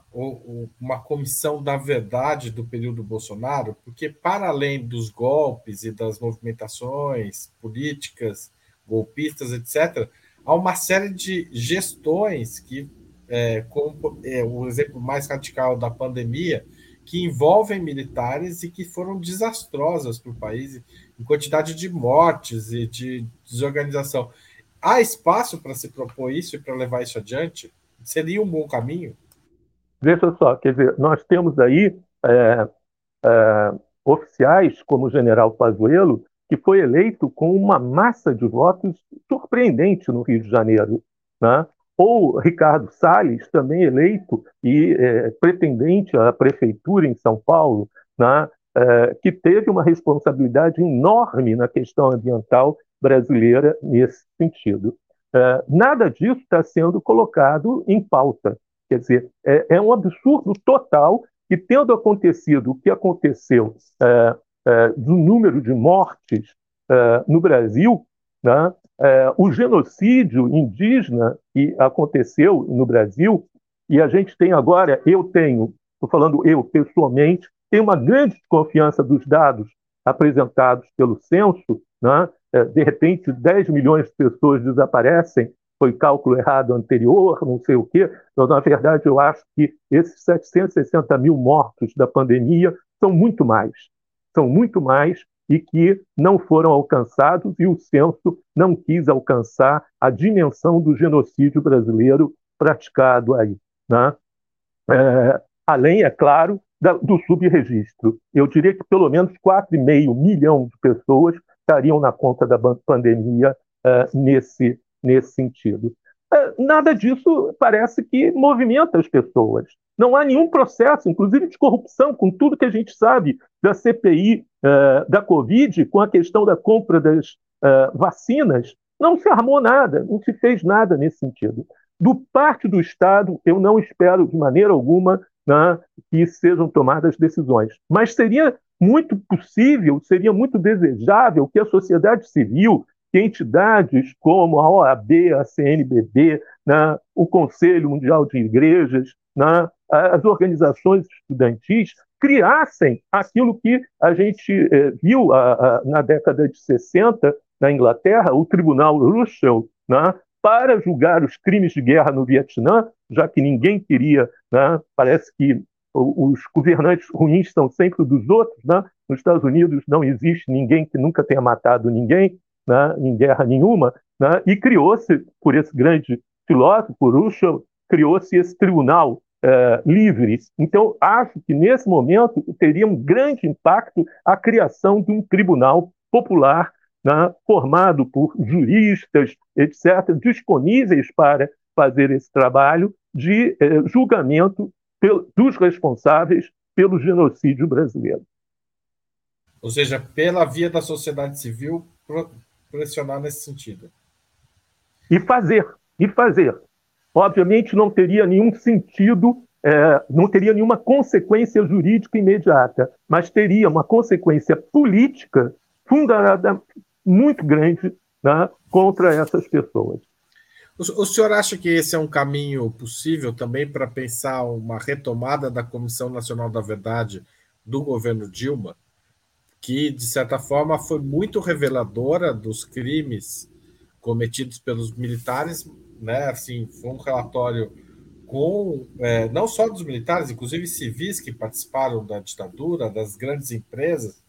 uma comissão da verdade do período Bolsonaro, porque para além dos golpes e das movimentações políticas, golpistas, etc., há uma série de gestões que, é, como é, o exemplo mais radical da pandemia, que envolvem militares e que foram desastrosas para o país em quantidade de mortes e de desorganização. Há espaço para se propor isso e para levar isso adiante? Seria um bom caminho? Veja só, quer dizer, nós temos aí é, é, oficiais como o general Pazuello, que foi eleito com uma massa de votos surpreendente no Rio de Janeiro. Né? Ou Ricardo Salles, também eleito e é, pretendente à prefeitura em São Paulo, né? é, que teve uma responsabilidade enorme na questão ambiental brasileira nesse sentido. É, nada disso está sendo colocado em pauta. Quer dizer, é, é, um absurdo total que, tendo acontecido o que aconteceu é, é do número de mortes é, no Brasil, né, é, o genocídio indígena que aconteceu no Brasil, e a gente tem agora, eu tenho, estou falando eu pessoalmente, tenho uma grande desconfiança dos dados apresentados pelo censo, né, de repente 10 milhões de pessoas desaparecem, foi cálculo errado anterior, não sei o quê. Então, na verdade, eu acho que esses 760 mil mortos da pandemia são muito mais. São muito mais e que não foram alcançados e o censo não quis alcançar a dimensão do genocídio brasileiro praticado aí. Né? É, além, é claro, da, do subregistro. Eu diria que pelo menos 4,5 milhão de pessoas estariam na conta da pandemia uh, nesse, nesse sentido. Uh, nada disso parece que movimenta as pessoas. Não há nenhum processo, inclusive de corrupção, com tudo que a gente sabe da CPI uh, eh, da Covid, com a questão da compra das vacinas. Não se armou nada, não se fez nada nesse sentido. Do parte do Estado, eu não espero de maneira alguma né, que sejam tomadas decisões. Mas seria muito possível, seria muito desejável que a sociedade civil, que entidades como a OAB, a CNBB, né, o Conselho Mundial de Igrejas, né, as organizações estudantis, criassem aquilo que a gente eh, viu a, a, na década de 60 na Inglaterra, o Tribunal Russell, né, para julgar os crimes de guerra no Vietnã, já que ninguém queria, né, parece que os governantes ruins são sempre dos outros. Né? Nos Estados Unidos não existe ninguém que nunca tenha matado ninguém né? em guerra nenhuma. Né? E criou-se, por esse grande filósofo, Russell, criou-se esse tribunal é. Então, acho que nesse momento teria um grande impacto a criação de um tribunal popular né, formado por juristas, etc., disponíveis para fazer esse trabalho de eh, julgamento dos responsáveis pelo genocídio brasileiro. Ou seja, pela via da sociedade civil, pressionar nesse sentido. E fazer, e fazer. Obviamente não teria nenhum sentido, é, não teria nenhuma consequência jurídica imediata, mas teria uma consequência política fundada muito grande né, contra essas pessoas. O, senhor acha que esse é um caminho possível também para pensar uma retomada da Comissão Nacional da Verdade do governo Dilma, que, de certa forma, foi muito reveladora dos crimes cometidos pelos militares, né? Assim, foi um relatório com é, não só dos militares, inclusive civis que participaram da ditadura, das grandes empresas,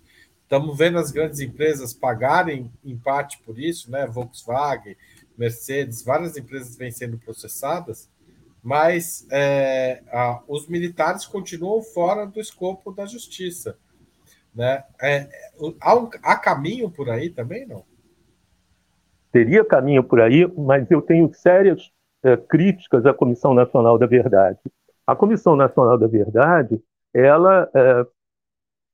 Estamos vendo as grandes empresas pagarem em parte por isso, né? Volkswagen, Mercedes, várias empresas vêm sendo processadas, mas é, a, os militares continuam fora do escopo da justiça. Né? É, há, um, há caminho por aí também, não? Teria caminho por aí, mas eu tenho sérias é, críticas à Comissão Nacional da Verdade. A Comissão Nacional da Verdade, ela é,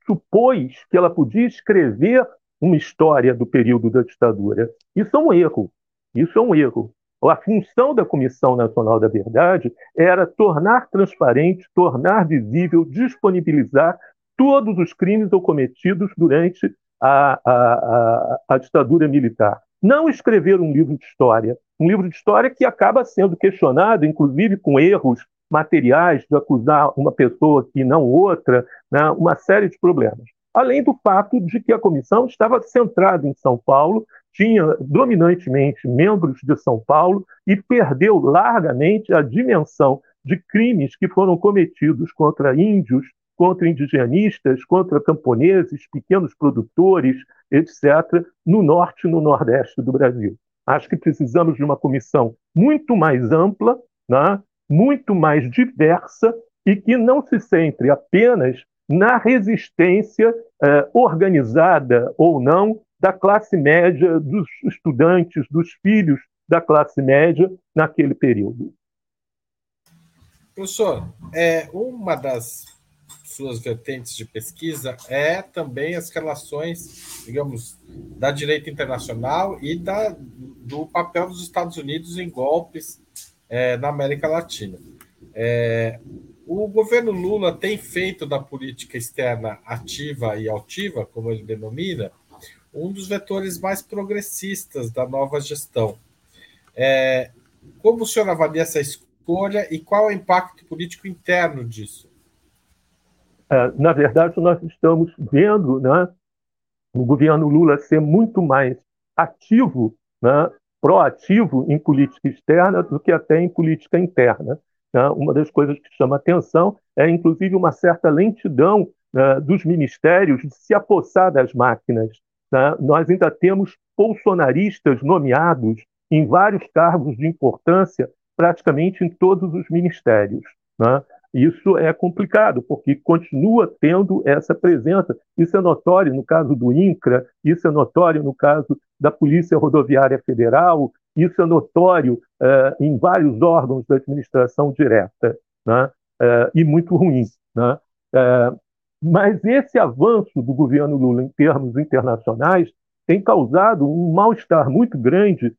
supôs que ela podia escrever uma história do período da ditadura. Isso é um erro. Isso é um erro. A função da Comissão Nacional da Verdade era tornar transparente, tornar visível, disponibilizar todos os crimes cometidos durante a, a, a, a ditadura militar. Não escrever um livro de história, um livro de história que acaba sendo questionado, inclusive com erros materiais de acusar uma pessoa que não outra, né, uma série de problemas. Além do fato de que a comissão estava centrada em São Paulo, tinha dominantemente membros de São Paulo e perdeu largamente a dimensão de crimes que foram cometidos contra índios, contra indigenistas, contra camponeses, pequenos produtores, etc., no norte e no nordeste do Brasil. Acho que precisamos de uma comissão muito mais ampla, né, muito mais diversa e que não se centre apenas na resistência eh, organizada ou não da classe média, dos estudantes, dos filhos da classe média naquele período. Professor, é, uma das suas vertentes de pesquisa é também as relações, digamos, da direita internacional e da, do papel dos Estados Unidos em golpes é, na América Latina. É, o governo Lula tem feito da política externa ativa e altiva, como ele denomina, um dos vetores mais progressistas da nova gestão. É, como o senhor avalia essa escolha e qual é o impacto político interno disso? É, na verdade, nós estamos vendo né, o governo Lula ser muito mais ativo né, proativo em política externa do que até em política interna. Né? Uma das coisas que chama atenção é, inclusive, uma certa lentidão né, dos ministérios de se apossar das máquinas. Né? Nós ainda temos bolsonaristas nomeados em vários cargos de importância, praticamente em todos os ministérios. Né? Isso é complicado, porque continua tendo essa presença. Isso é notório no caso do INCRA, isso é notório no caso da Polícia Rodoviária Federal, isso é notório uh, em vários órgãos da administração direta, né? uh, e muito ruim. Né? Uh, mas esse avanço do governo Lula em termos internacionais tem causado um mal-estar muito grande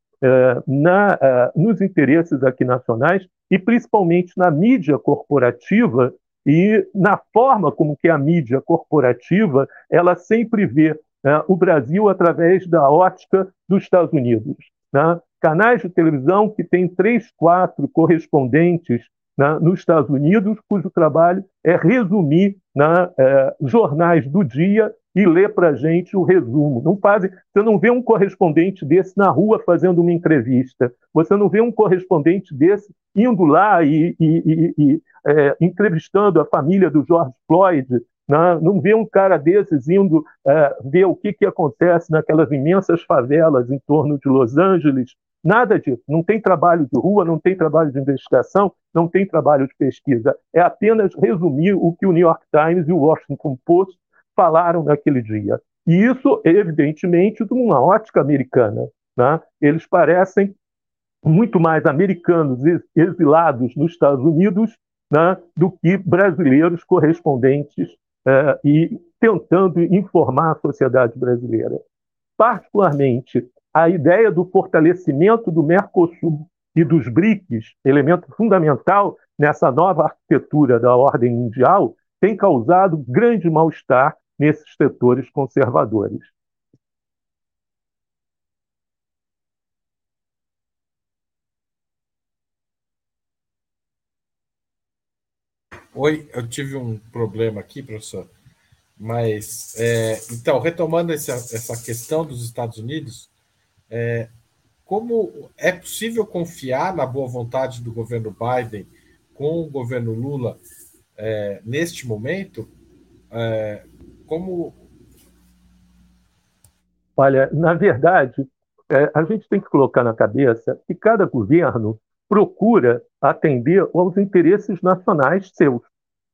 na, nos interesses aqui nacionais e principalmente na mídia corporativa e na forma como que a mídia corporativa ela sempre vê né, o Brasil através da ótica dos Estados Unidos. Né? Canais de televisão que têm três, quatro correspondentes né, nos Estados Unidos, cujo trabalho é resumir né, é, jornais do dia e ler para a gente o resumo. Não fazem, você não vê um correspondente desse na rua fazendo uma entrevista. Você não vê um correspondente desse indo lá e, e, e, e é, entrevistando a família do George Floyd. Não, né? não vê um cara desses indo é, ver o que, que acontece naquelas imensas favelas em torno de Los Angeles, Nada disso. Não tem trabalho de rua, não tem trabalho de investigação, não tem trabalho de pesquisa. É apenas resumir o que o New York Times e o Washington Post falaram naquele dia. E isso, evidentemente, de uma ótica americana. Né? Eles parecem muito mais americanos exilados nos Estados Unidos né, do que brasileiros correspondentes eh, e tentando informar a sociedade brasileira. Particularmente, a ideia do fortalecimento do Mercosul e dos BRICS, elemento fundamental nessa nova arquitetura da ordem mundial, tem causado grande mal-estar nesses setores conservadores. Oi, eu tive um problema aqui, professor. Mas, é, então, retomando essa, essa questão dos Estados Unidos, é, como é possível confiar na boa vontade do governo Biden com o governo Lula é, neste momento? É, como. Olha, na verdade, é, a gente tem que colocar na cabeça que cada governo procura atender aos interesses nacionais seus.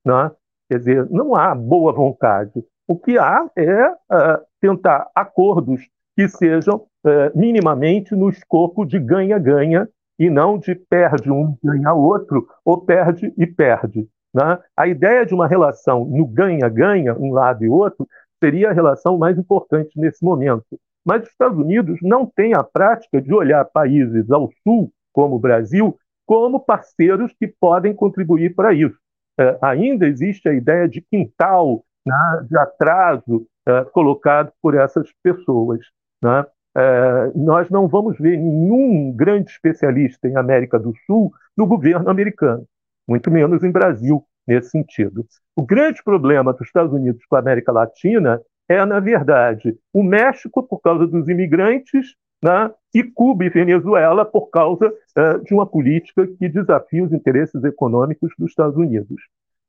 Né? Quer dizer, não há boa vontade. O que há é uh, tentar acordos que sejam uh, minimamente no escopo de ganha-ganha e não de perde um, ganha outro, ou perde e perde. Né? A ideia de uma relação no ganha-ganha, um lado e outro, seria a relação mais importante nesse momento. Mas os Estados Unidos não têm a prática de olhar países ao sul, como o Brasil, como parceiros que podem contribuir para isso. É, ainda existe a ideia de quintal, né, de atraso é, colocado por essas pessoas. Né? É, nós não vamos ver nenhum grande especialista em América do Sul no governo americano, muito menos em Brasil, nesse sentido. O grande problema dos Estados Unidos com a América Latina é, na verdade, o México, por causa dos imigrantes, né, e Cuba e Venezuela por causa uh, de uma política que desafia os interesses econômicos dos Estados Unidos.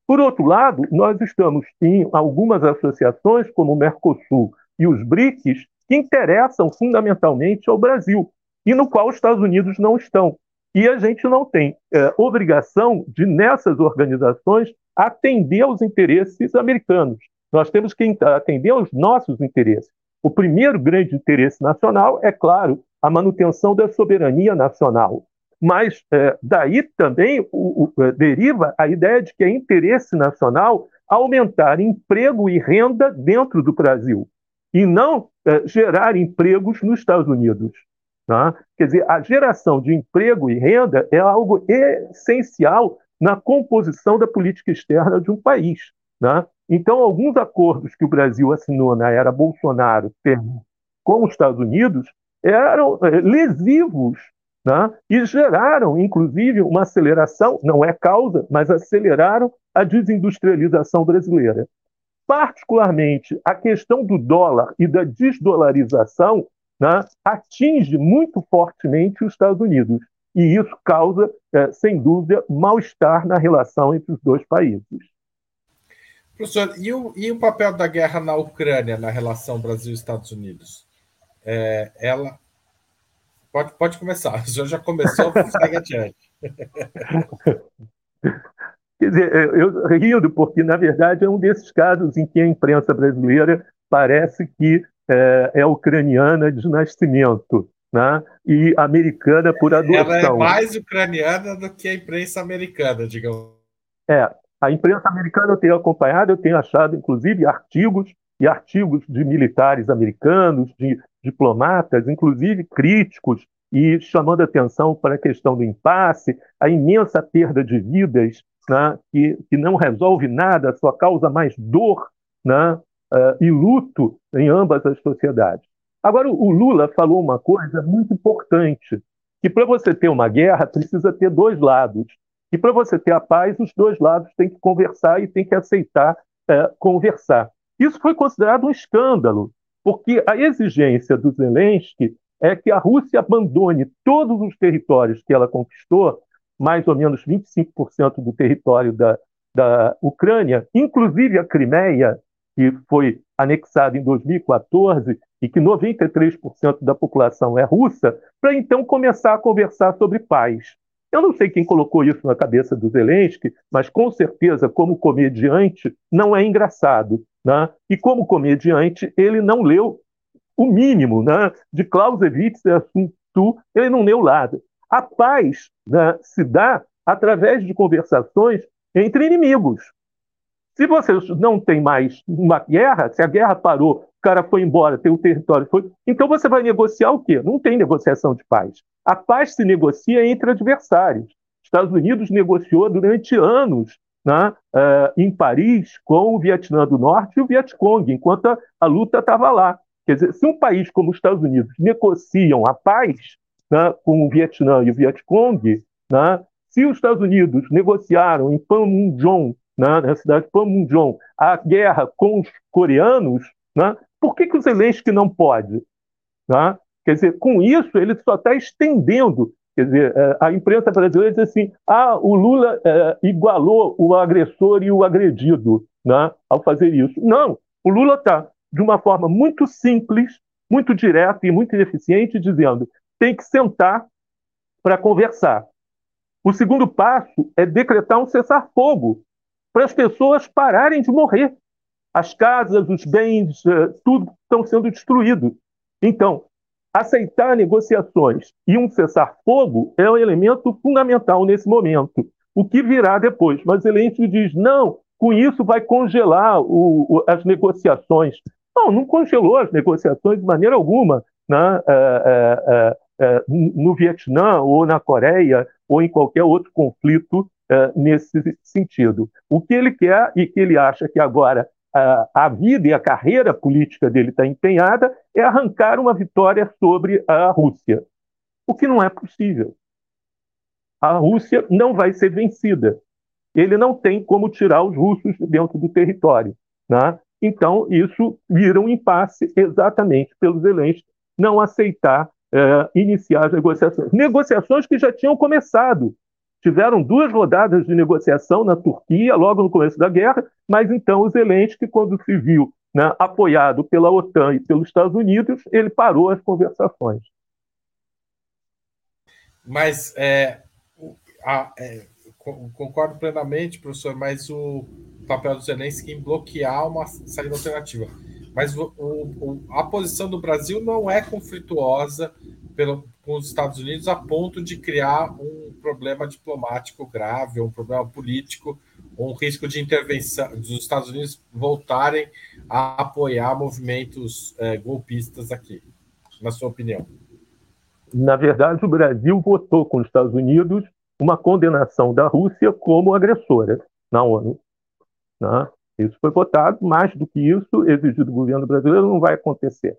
Por outro lado, nós estamos em algumas associações, como o Mercosul e os BRICS, que interessam fundamentalmente ao Brasil, e no qual os Estados Unidos não estão. E a gente não tem uh, obrigação de, nessas organizações, atender aos interesses americanos. Nós temos que atender aos nossos interesses. O primeiro grande interesse nacional é, claro, a manutenção da soberania nacional. Mas é, daí também o, o, é, deriva a ideia de que é interesse nacional aumentar emprego e renda dentro do Brasil e não é, gerar empregos nos Estados Unidos. Tá? Quer dizer, a geração de emprego e renda é algo essencial na composição da política externa de um país. Né? Então, alguns acordos que o Brasil assinou na era Bolsonaro com os Estados Unidos eram eh, lesivos né? e geraram, inclusive, uma aceleração não é causa, mas aceleraram a desindustrialização brasileira. Particularmente, a questão do dólar e da desdolarização né, atinge muito fortemente os Estados Unidos. E isso causa, é, sem dúvida, mal-estar na relação entre os dois países. Professor, e o, e o papel da guerra na Ucrânia na relação Brasil-Estados Unidos? É, ela. Pode, pode começar, o senhor já começou, segue adiante. Quer dizer, eu rindo, porque, na verdade, é um desses casos em que a imprensa brasileira parece que é, é ucraniana de nascimento. Né? e americana por adoção. Ela é mais ucraniana do que a imprensa americana, digamos. É, a imprensa americana eu tenho acompanhado, eu tenho achado, inclusive, artigos e artigos de militares americanos, de diplomatas, inclusive críticos, e chamando atenção para a questão do impasse, a imensa perda de vidas, né, que, que não resolve nada, só causa mais dor né, uh, e luto em ambas as sociedades. Agora, o Lula falou uma coisa muito importante, que para você ter uma guerra precisa ter dois lados. E para você ter a paz, os dois lados têm que conversar e têm que aceitar é, conversar. Isso foi considerado um escândalo, porque a exigência do Zelensky é que a Rússia abandone todos os territórios que ela conquistou, mais ou menos 25% do território da, da Ucrânia, inclusive a Crimeia, que foi anexada em 2014 e que 93% da população é russa, para então começar a conversar sobre paz. Eu não sei quem colocou isso na cabeça do Zelensky, mas com certeza, como comediante, não é engraçado. Né? E como comediante, ele não leu o mínimo né? de Clausewitz e Assunto, ele não leu nada. A paz né, se dá através de conversações entre inimigos. Se você não tem mais uma guerra, se a guerra parou, o cara foi embora, tem o território, foi, então você vai negociar o quê? Não tem negociação de paz. A paz se negocia entre adversários. Estados Unidos negociou durante anos né, uh, em Paris com o Vietnã do Norte e o Vietcong, enquanto a luta estava lá. Quer dizer, se um país como os Estados Unidos negociam a paz né, com o Vietnã e o Vietcong, né, se os Estados Unidos negociaram em Panmunjom, né, na cidade de Panmunjom, a guerra com os coreanos, né, por que, que o Zelensky não pode? Né? Quer dizer, com isso, ele só está estendendo. Quer dizer, é, a imprensa brasileira diz assim: ah, o Lula é, igualou o agressor e o agredido né, ao fazer isso. Não, o Lula está, de uma forma muito simples, muito direta e muito ineficiente, dizendo: tem que sentar para conversar. O segundo passo é decretar um cessar-fogo para as pessoas pararem de morrer. As casas, os bens, é, tudo estão sendo destruídos. Então, aceitar negociações e um cessar-fogo é um elemento fundamental nesse momento. O que virá depois? Mas Zelensky diz: não, com isso vai congelar o, o, as negociações. Não, não congelou as negociações de maneira alguma. Né? É, é, é no Vietnã, ou na Coreia, ou em qualquer outro conflito é, nesse sentido. O que ele quer e que ele acha que agora a, vida e a carreira política dele está empenhada é arrancar uma vitória sobre a Rússia, o que não é possível. A Rússia não vai ser vencida. Ele não tem como tirar os russos dentro do território. Né? Então, isso vira um impasse exatamente pelo Zelensky não aceitar é, iniciar as negociações. Negociações que já tinham começado. Tiveram duas rodadas de negociação na Turquia, logo no começo da guerra, mas então o Zelensky, quando se viu né, apoiado pela OTAN e pelos Estados Unidos, ele parou as conversações. Mas é, a, é, concordo plenamente, professor, mas o papel do Zelensky em bloquear uma saída alternativa. Mas o, o, a posição do Brasil não é conflituosa pelo, com os Estados Unidos a ponto de criar um problema diplomático grave, um problema político, um risco de intervenção dos Estados Unidos voltarem a apoiar movimentos é, golpistas aqui, na sua opinião? Na verdade, o Brasil votou com os Estados Unidos uma condenação da Rússia como agressora na ONU. Né? Isso foi votado, mais do que isso, exigido do governo brasileiro, não vai acontecer.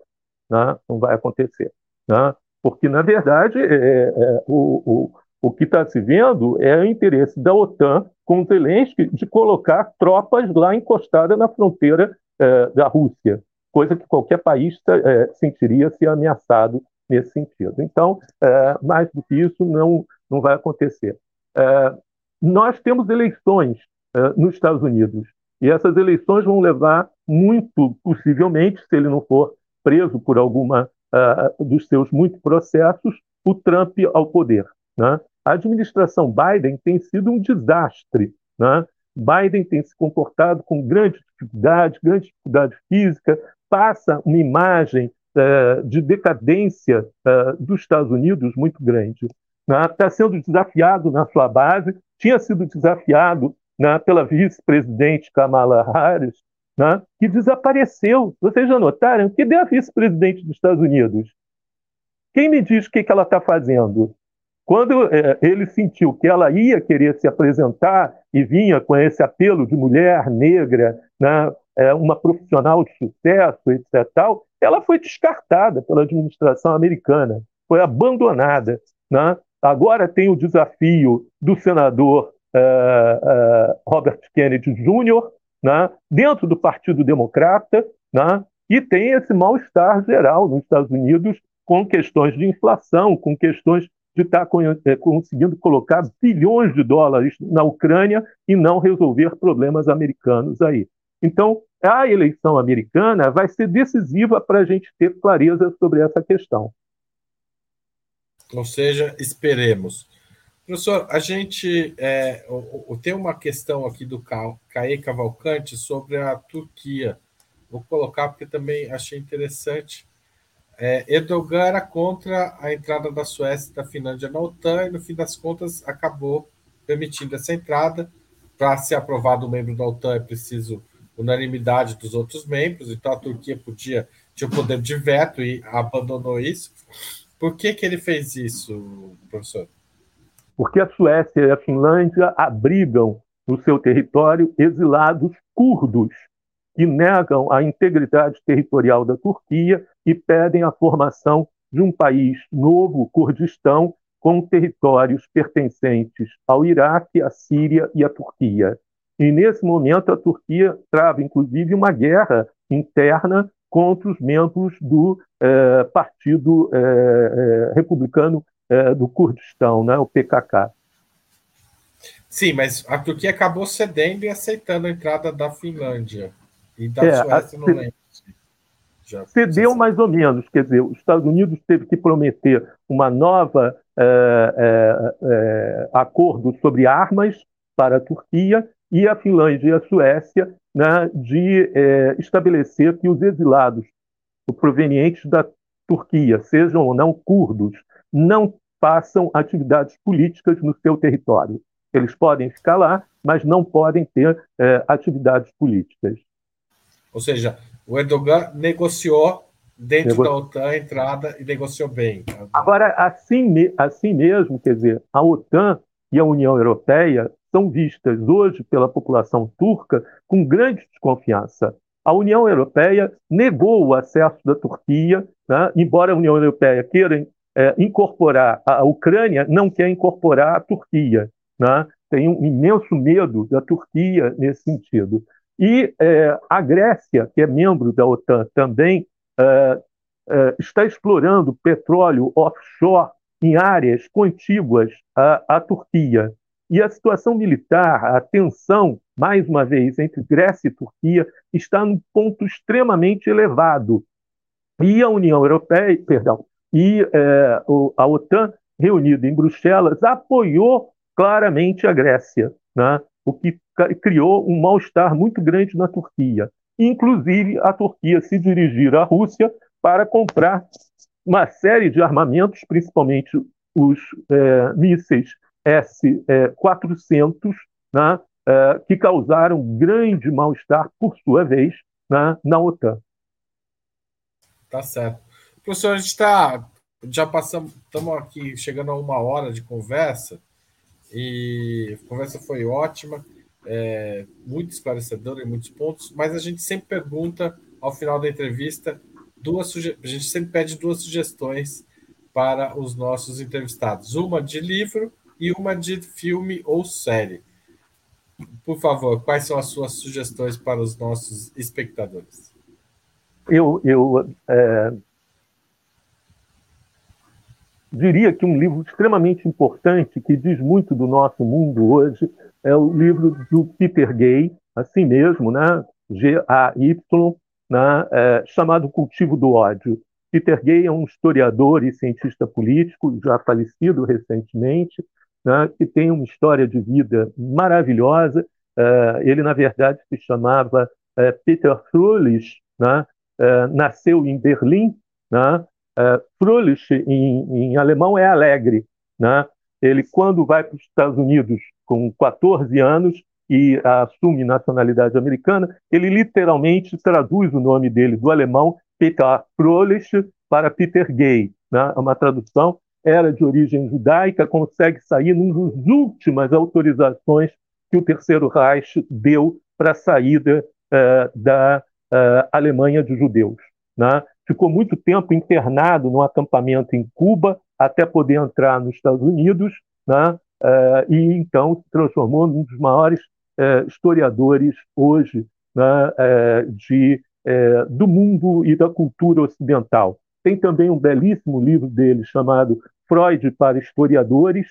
Né? Não vai acontecer. Né? Porque, na verdade, é, é, o, o, o que está se vendo é o interesse da OTAN com Zelensky de colocar tropas lá encostadas na fronteira é, da Rússia, coisa que qualquer país é, sentiria-se ameaçado nesse sentido. Então, é, mais do que isso, não, não vai acontecer. É, nós temos eleições é, nos Estados Unidos, e essas eleições vão levar muito, possivelmente, se ele não for preso por alguma uh, dos seus muitos processos, o Trump ao poder. Né? A administração Biden tem sido um desastre. Né? Biden tem se comportado com grande dificuldade, grande dificuldade física, passa uma imagem uh, de decadência uh, dos Estados Unidos muito grande. Está né? sendo desafiado na sua base, tinha sido desafiado né, pela vice-presidente Kamala Harris, né, que desapareceu. Vocês já notaram? Que deu a vice-presidente dos Estados Unidos? Quem me diz o que, que ela está fazendo? Quando é, ele sentiu que ela ia querer se apresentar e vinha com esse apelo de mulher negra, né, é, uma profissional de sucesso, etc., tal, ela foi descartada pela administração americana, foi abandonada. Né? Agora tem o desafio do senador uh, uh, Robert Kennedy Jr., né, dentro do Partido Democrata, né, e tem esse mal-estar geral nos Estados Unidos com questões de inflação, com questões de estar tá eh, conseguindo colocar bilhões de dólares na Ucrânia e não resolver problemas americanos aí. Então, a eleição americana vai ser decisiva para a gente ter clareza sobre essa questão. Ou seja, esperemos. Professor, a gente é, tem uma questão aqui do Caê Cavalcante sobre a Turquia. Vou colocar porque também achei interessante. É, Erdogan era contra a entrada da Suécia e da Finlândia na OTAN e, no fim das contas, acabou permitindo essa entrada. Para ser aprovado o membro da OTAN é preciso unanimidade dos outros membros, então a Turquia podia tinha o poder de veto e abandonou isso. Por que, que ele fez isso, professor? Porque a Suécia e a Finlândia abrigam no seu território exilados curdos que negam a integridade territorial da Turquia e pedem a formação de um país novo, Kurdistão, com territórios pertencentes ao Iraque, à Síria e à Turquia. E nesse momento a Turquia trava, inclusive, uma guerra interna contra os membros do eh, Partido eh, eh, Republicano do Kurdistão, né, o PKK. Sim, mas a Turquia acabou cedendo e aceitando a entrada da Finlândia. E da é, Suécia, não lembro. Já cedeu mais ou menos, quer dizer, os Estados Unidos teve que prometer uma nova acordo sobre armas para a Turquia e a Finlândia e a Suécia né, de é, estabelecer que os exilados provenientes da Turquia, sejam ou não curdos, não façam atividades políticas no seu território. Eles podem ficar lá, mas não podem ter é, atividades políticas. Ou seja, o Erdogan negociou dentro Nego... da OTAN a entrada e negociou bem. Agora, assim, assim mesmo, quer dizer, a OTAN e a União Europeia são vistas hoje pela população turca com grande desconfiança. A União Europeia negou o acesso da Turquia, né? embora a União Europeia queira é, incorporar a Ucrânia, não quer incorporar a Turquia. Né? Tem um imenso medo da Turquia nesse sentido. E é, a Grécia, que é membro da OTAN também, é, é, está explorando petróleo offshore em áreas contíguas à, à Turquia. E a situação militar, a tensão, mais uma vez, entre Grécia e Turquia, está num ponto extremamente elevado. E a União Europeia, perdão, e é, a OTAN, reunida em Bruxelas, apoiou claramente a Grécia, né? o que criou um mal-estar muito grande na Turquia. Inclusive, a Turquia se dirigir à Rússia para comprar uma série de armamentos, principalmente os é, mísseis S-400, né, é, que causaram grande mal-estar, por sua vez, né, na OTAN. Tá certo. Professor, a gente está. Já passamos, estamos aqui chegando a uma hora de conversa, e a conversa foi ótima, é, muito esclarecedora em muitos pontos, mas a gente sempre pergunta ao final da entrevista duas a gente sempre pede duas sugestões para os nossos entrevistados, uma de livro e uma de filme ou série. Por favor, quais são as suas sugestões para os nossos espectadores? Eu, eu é, diria que um livro extremamente importante, que diz muito do nosso mundo hoje, é o livro do Peter Gay, assim mesmo, né? G-A-Y, né? É, chamado Cultivo do Ódio. Peter Gay é um historiador e cientista político, já falecido recentemente, né, que tem uma história de vida maravilhosa. Uh, ele, na verdade, se chamava uh, Peter Fröhlich, né, uh, nasceu em Berlim. Né, Fröhlich, em, em, alemão, é alegre. Né, ele, quando vai para os Estados Unidos com 14 anos e assume nacionalidade americana, ele literalmente traduz o nome dele do alemão Peter Fröhlich para Peter Gay. Né, é uma tradução era de origem judaica, consegue sair numa das últimas autorizações que o Terceiro Reich deu para a saída uh, da uh, Alemanha de judeus. Né? Ficou muito tempo internado num acampamento em Cuba até poder entrar nos Estados Unidos, né? uh, e então se transformou num dos maiores historiadores hoje né? de, do mundo e da cultura ocidental. Tem também um belíssimo livro dele chamado Freud para historiadores,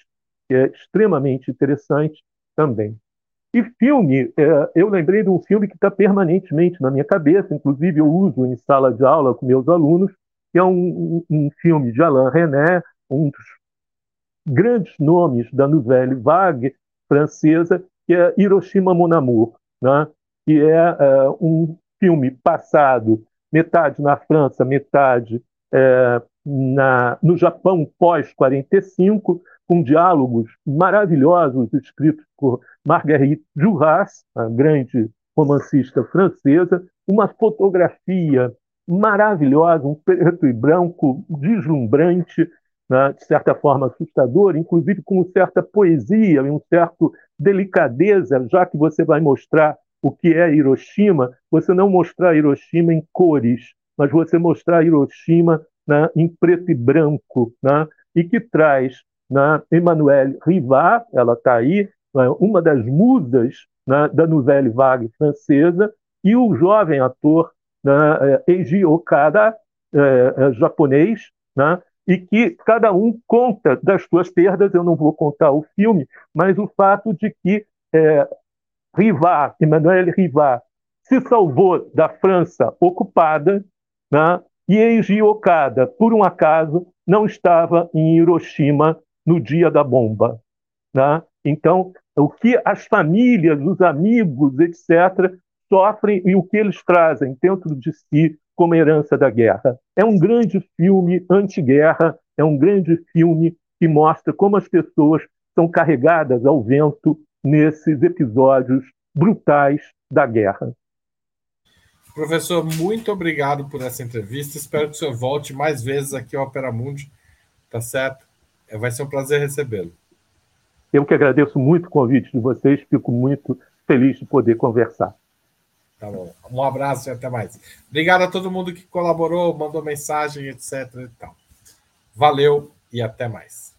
que é extremamente interessante também. E filme, é, eu lembrei de um filme que está permanentemente na minha cabeça, inclusive eu uso em sala de aula com meus alunos, que é um, um filme de Alain René, um dos grandes nomes da nouvelle vague francesa, que é Hiroshima Mon Amour, né? que é, é um filme passado metade na França, metade é, na, no Japão pós-45, com diálogos maravilhosos escritos por Marguerite Duras, a grande romancista francesa, uma fotografia maravilhosa, um preto e branco deslumbrante, né, de certa forma assustador, inclusive com certa poesia e um certo delicadeza, já que você vai mostrar o que é Hiroshima, você não mostrar Hiroshima em cores, mas você mostrar Hiroshima né, em preto e branco, né, e que traz né, Emmanuelle Rivard, ela está aí, né, uma das musas né, da nouvelle vague francesa, e o jovem ator né, é, Eiji Okada, é, é, japonês, né, e que cada um conta das suas perdas. Eu não vou contar o filme, mas o fato de que é, Rivard, Emmanuel Rivard, se salvou da França ocupada, né? e Eiji Okada, por um acaso, não estava em Hiroshima no dia da bomba. Né? Então, o que as famílias, os amigos, etc., sofrem e o que eles trazem dentro de si como herança da guerra. É um grande filme anti-guerra, é um grande filme que mostra como as pessoas são carregadas ao vento nesses episódios brutais da guerra. Professor, muito obrigado por essa entrevista. Espero que o senhor volte mais vezes aqui ao Opera Mundi, tá certo? É, vai ser um prazer recebê-lo. Eu que agradeço muito o convite de vocês, fico muito feliz de poder conversar. Tá bom. Um abraço e até mais. Obrigado a todo mundo que colaborou, mandou mensagem, etc. E tal. Valeu e até mais.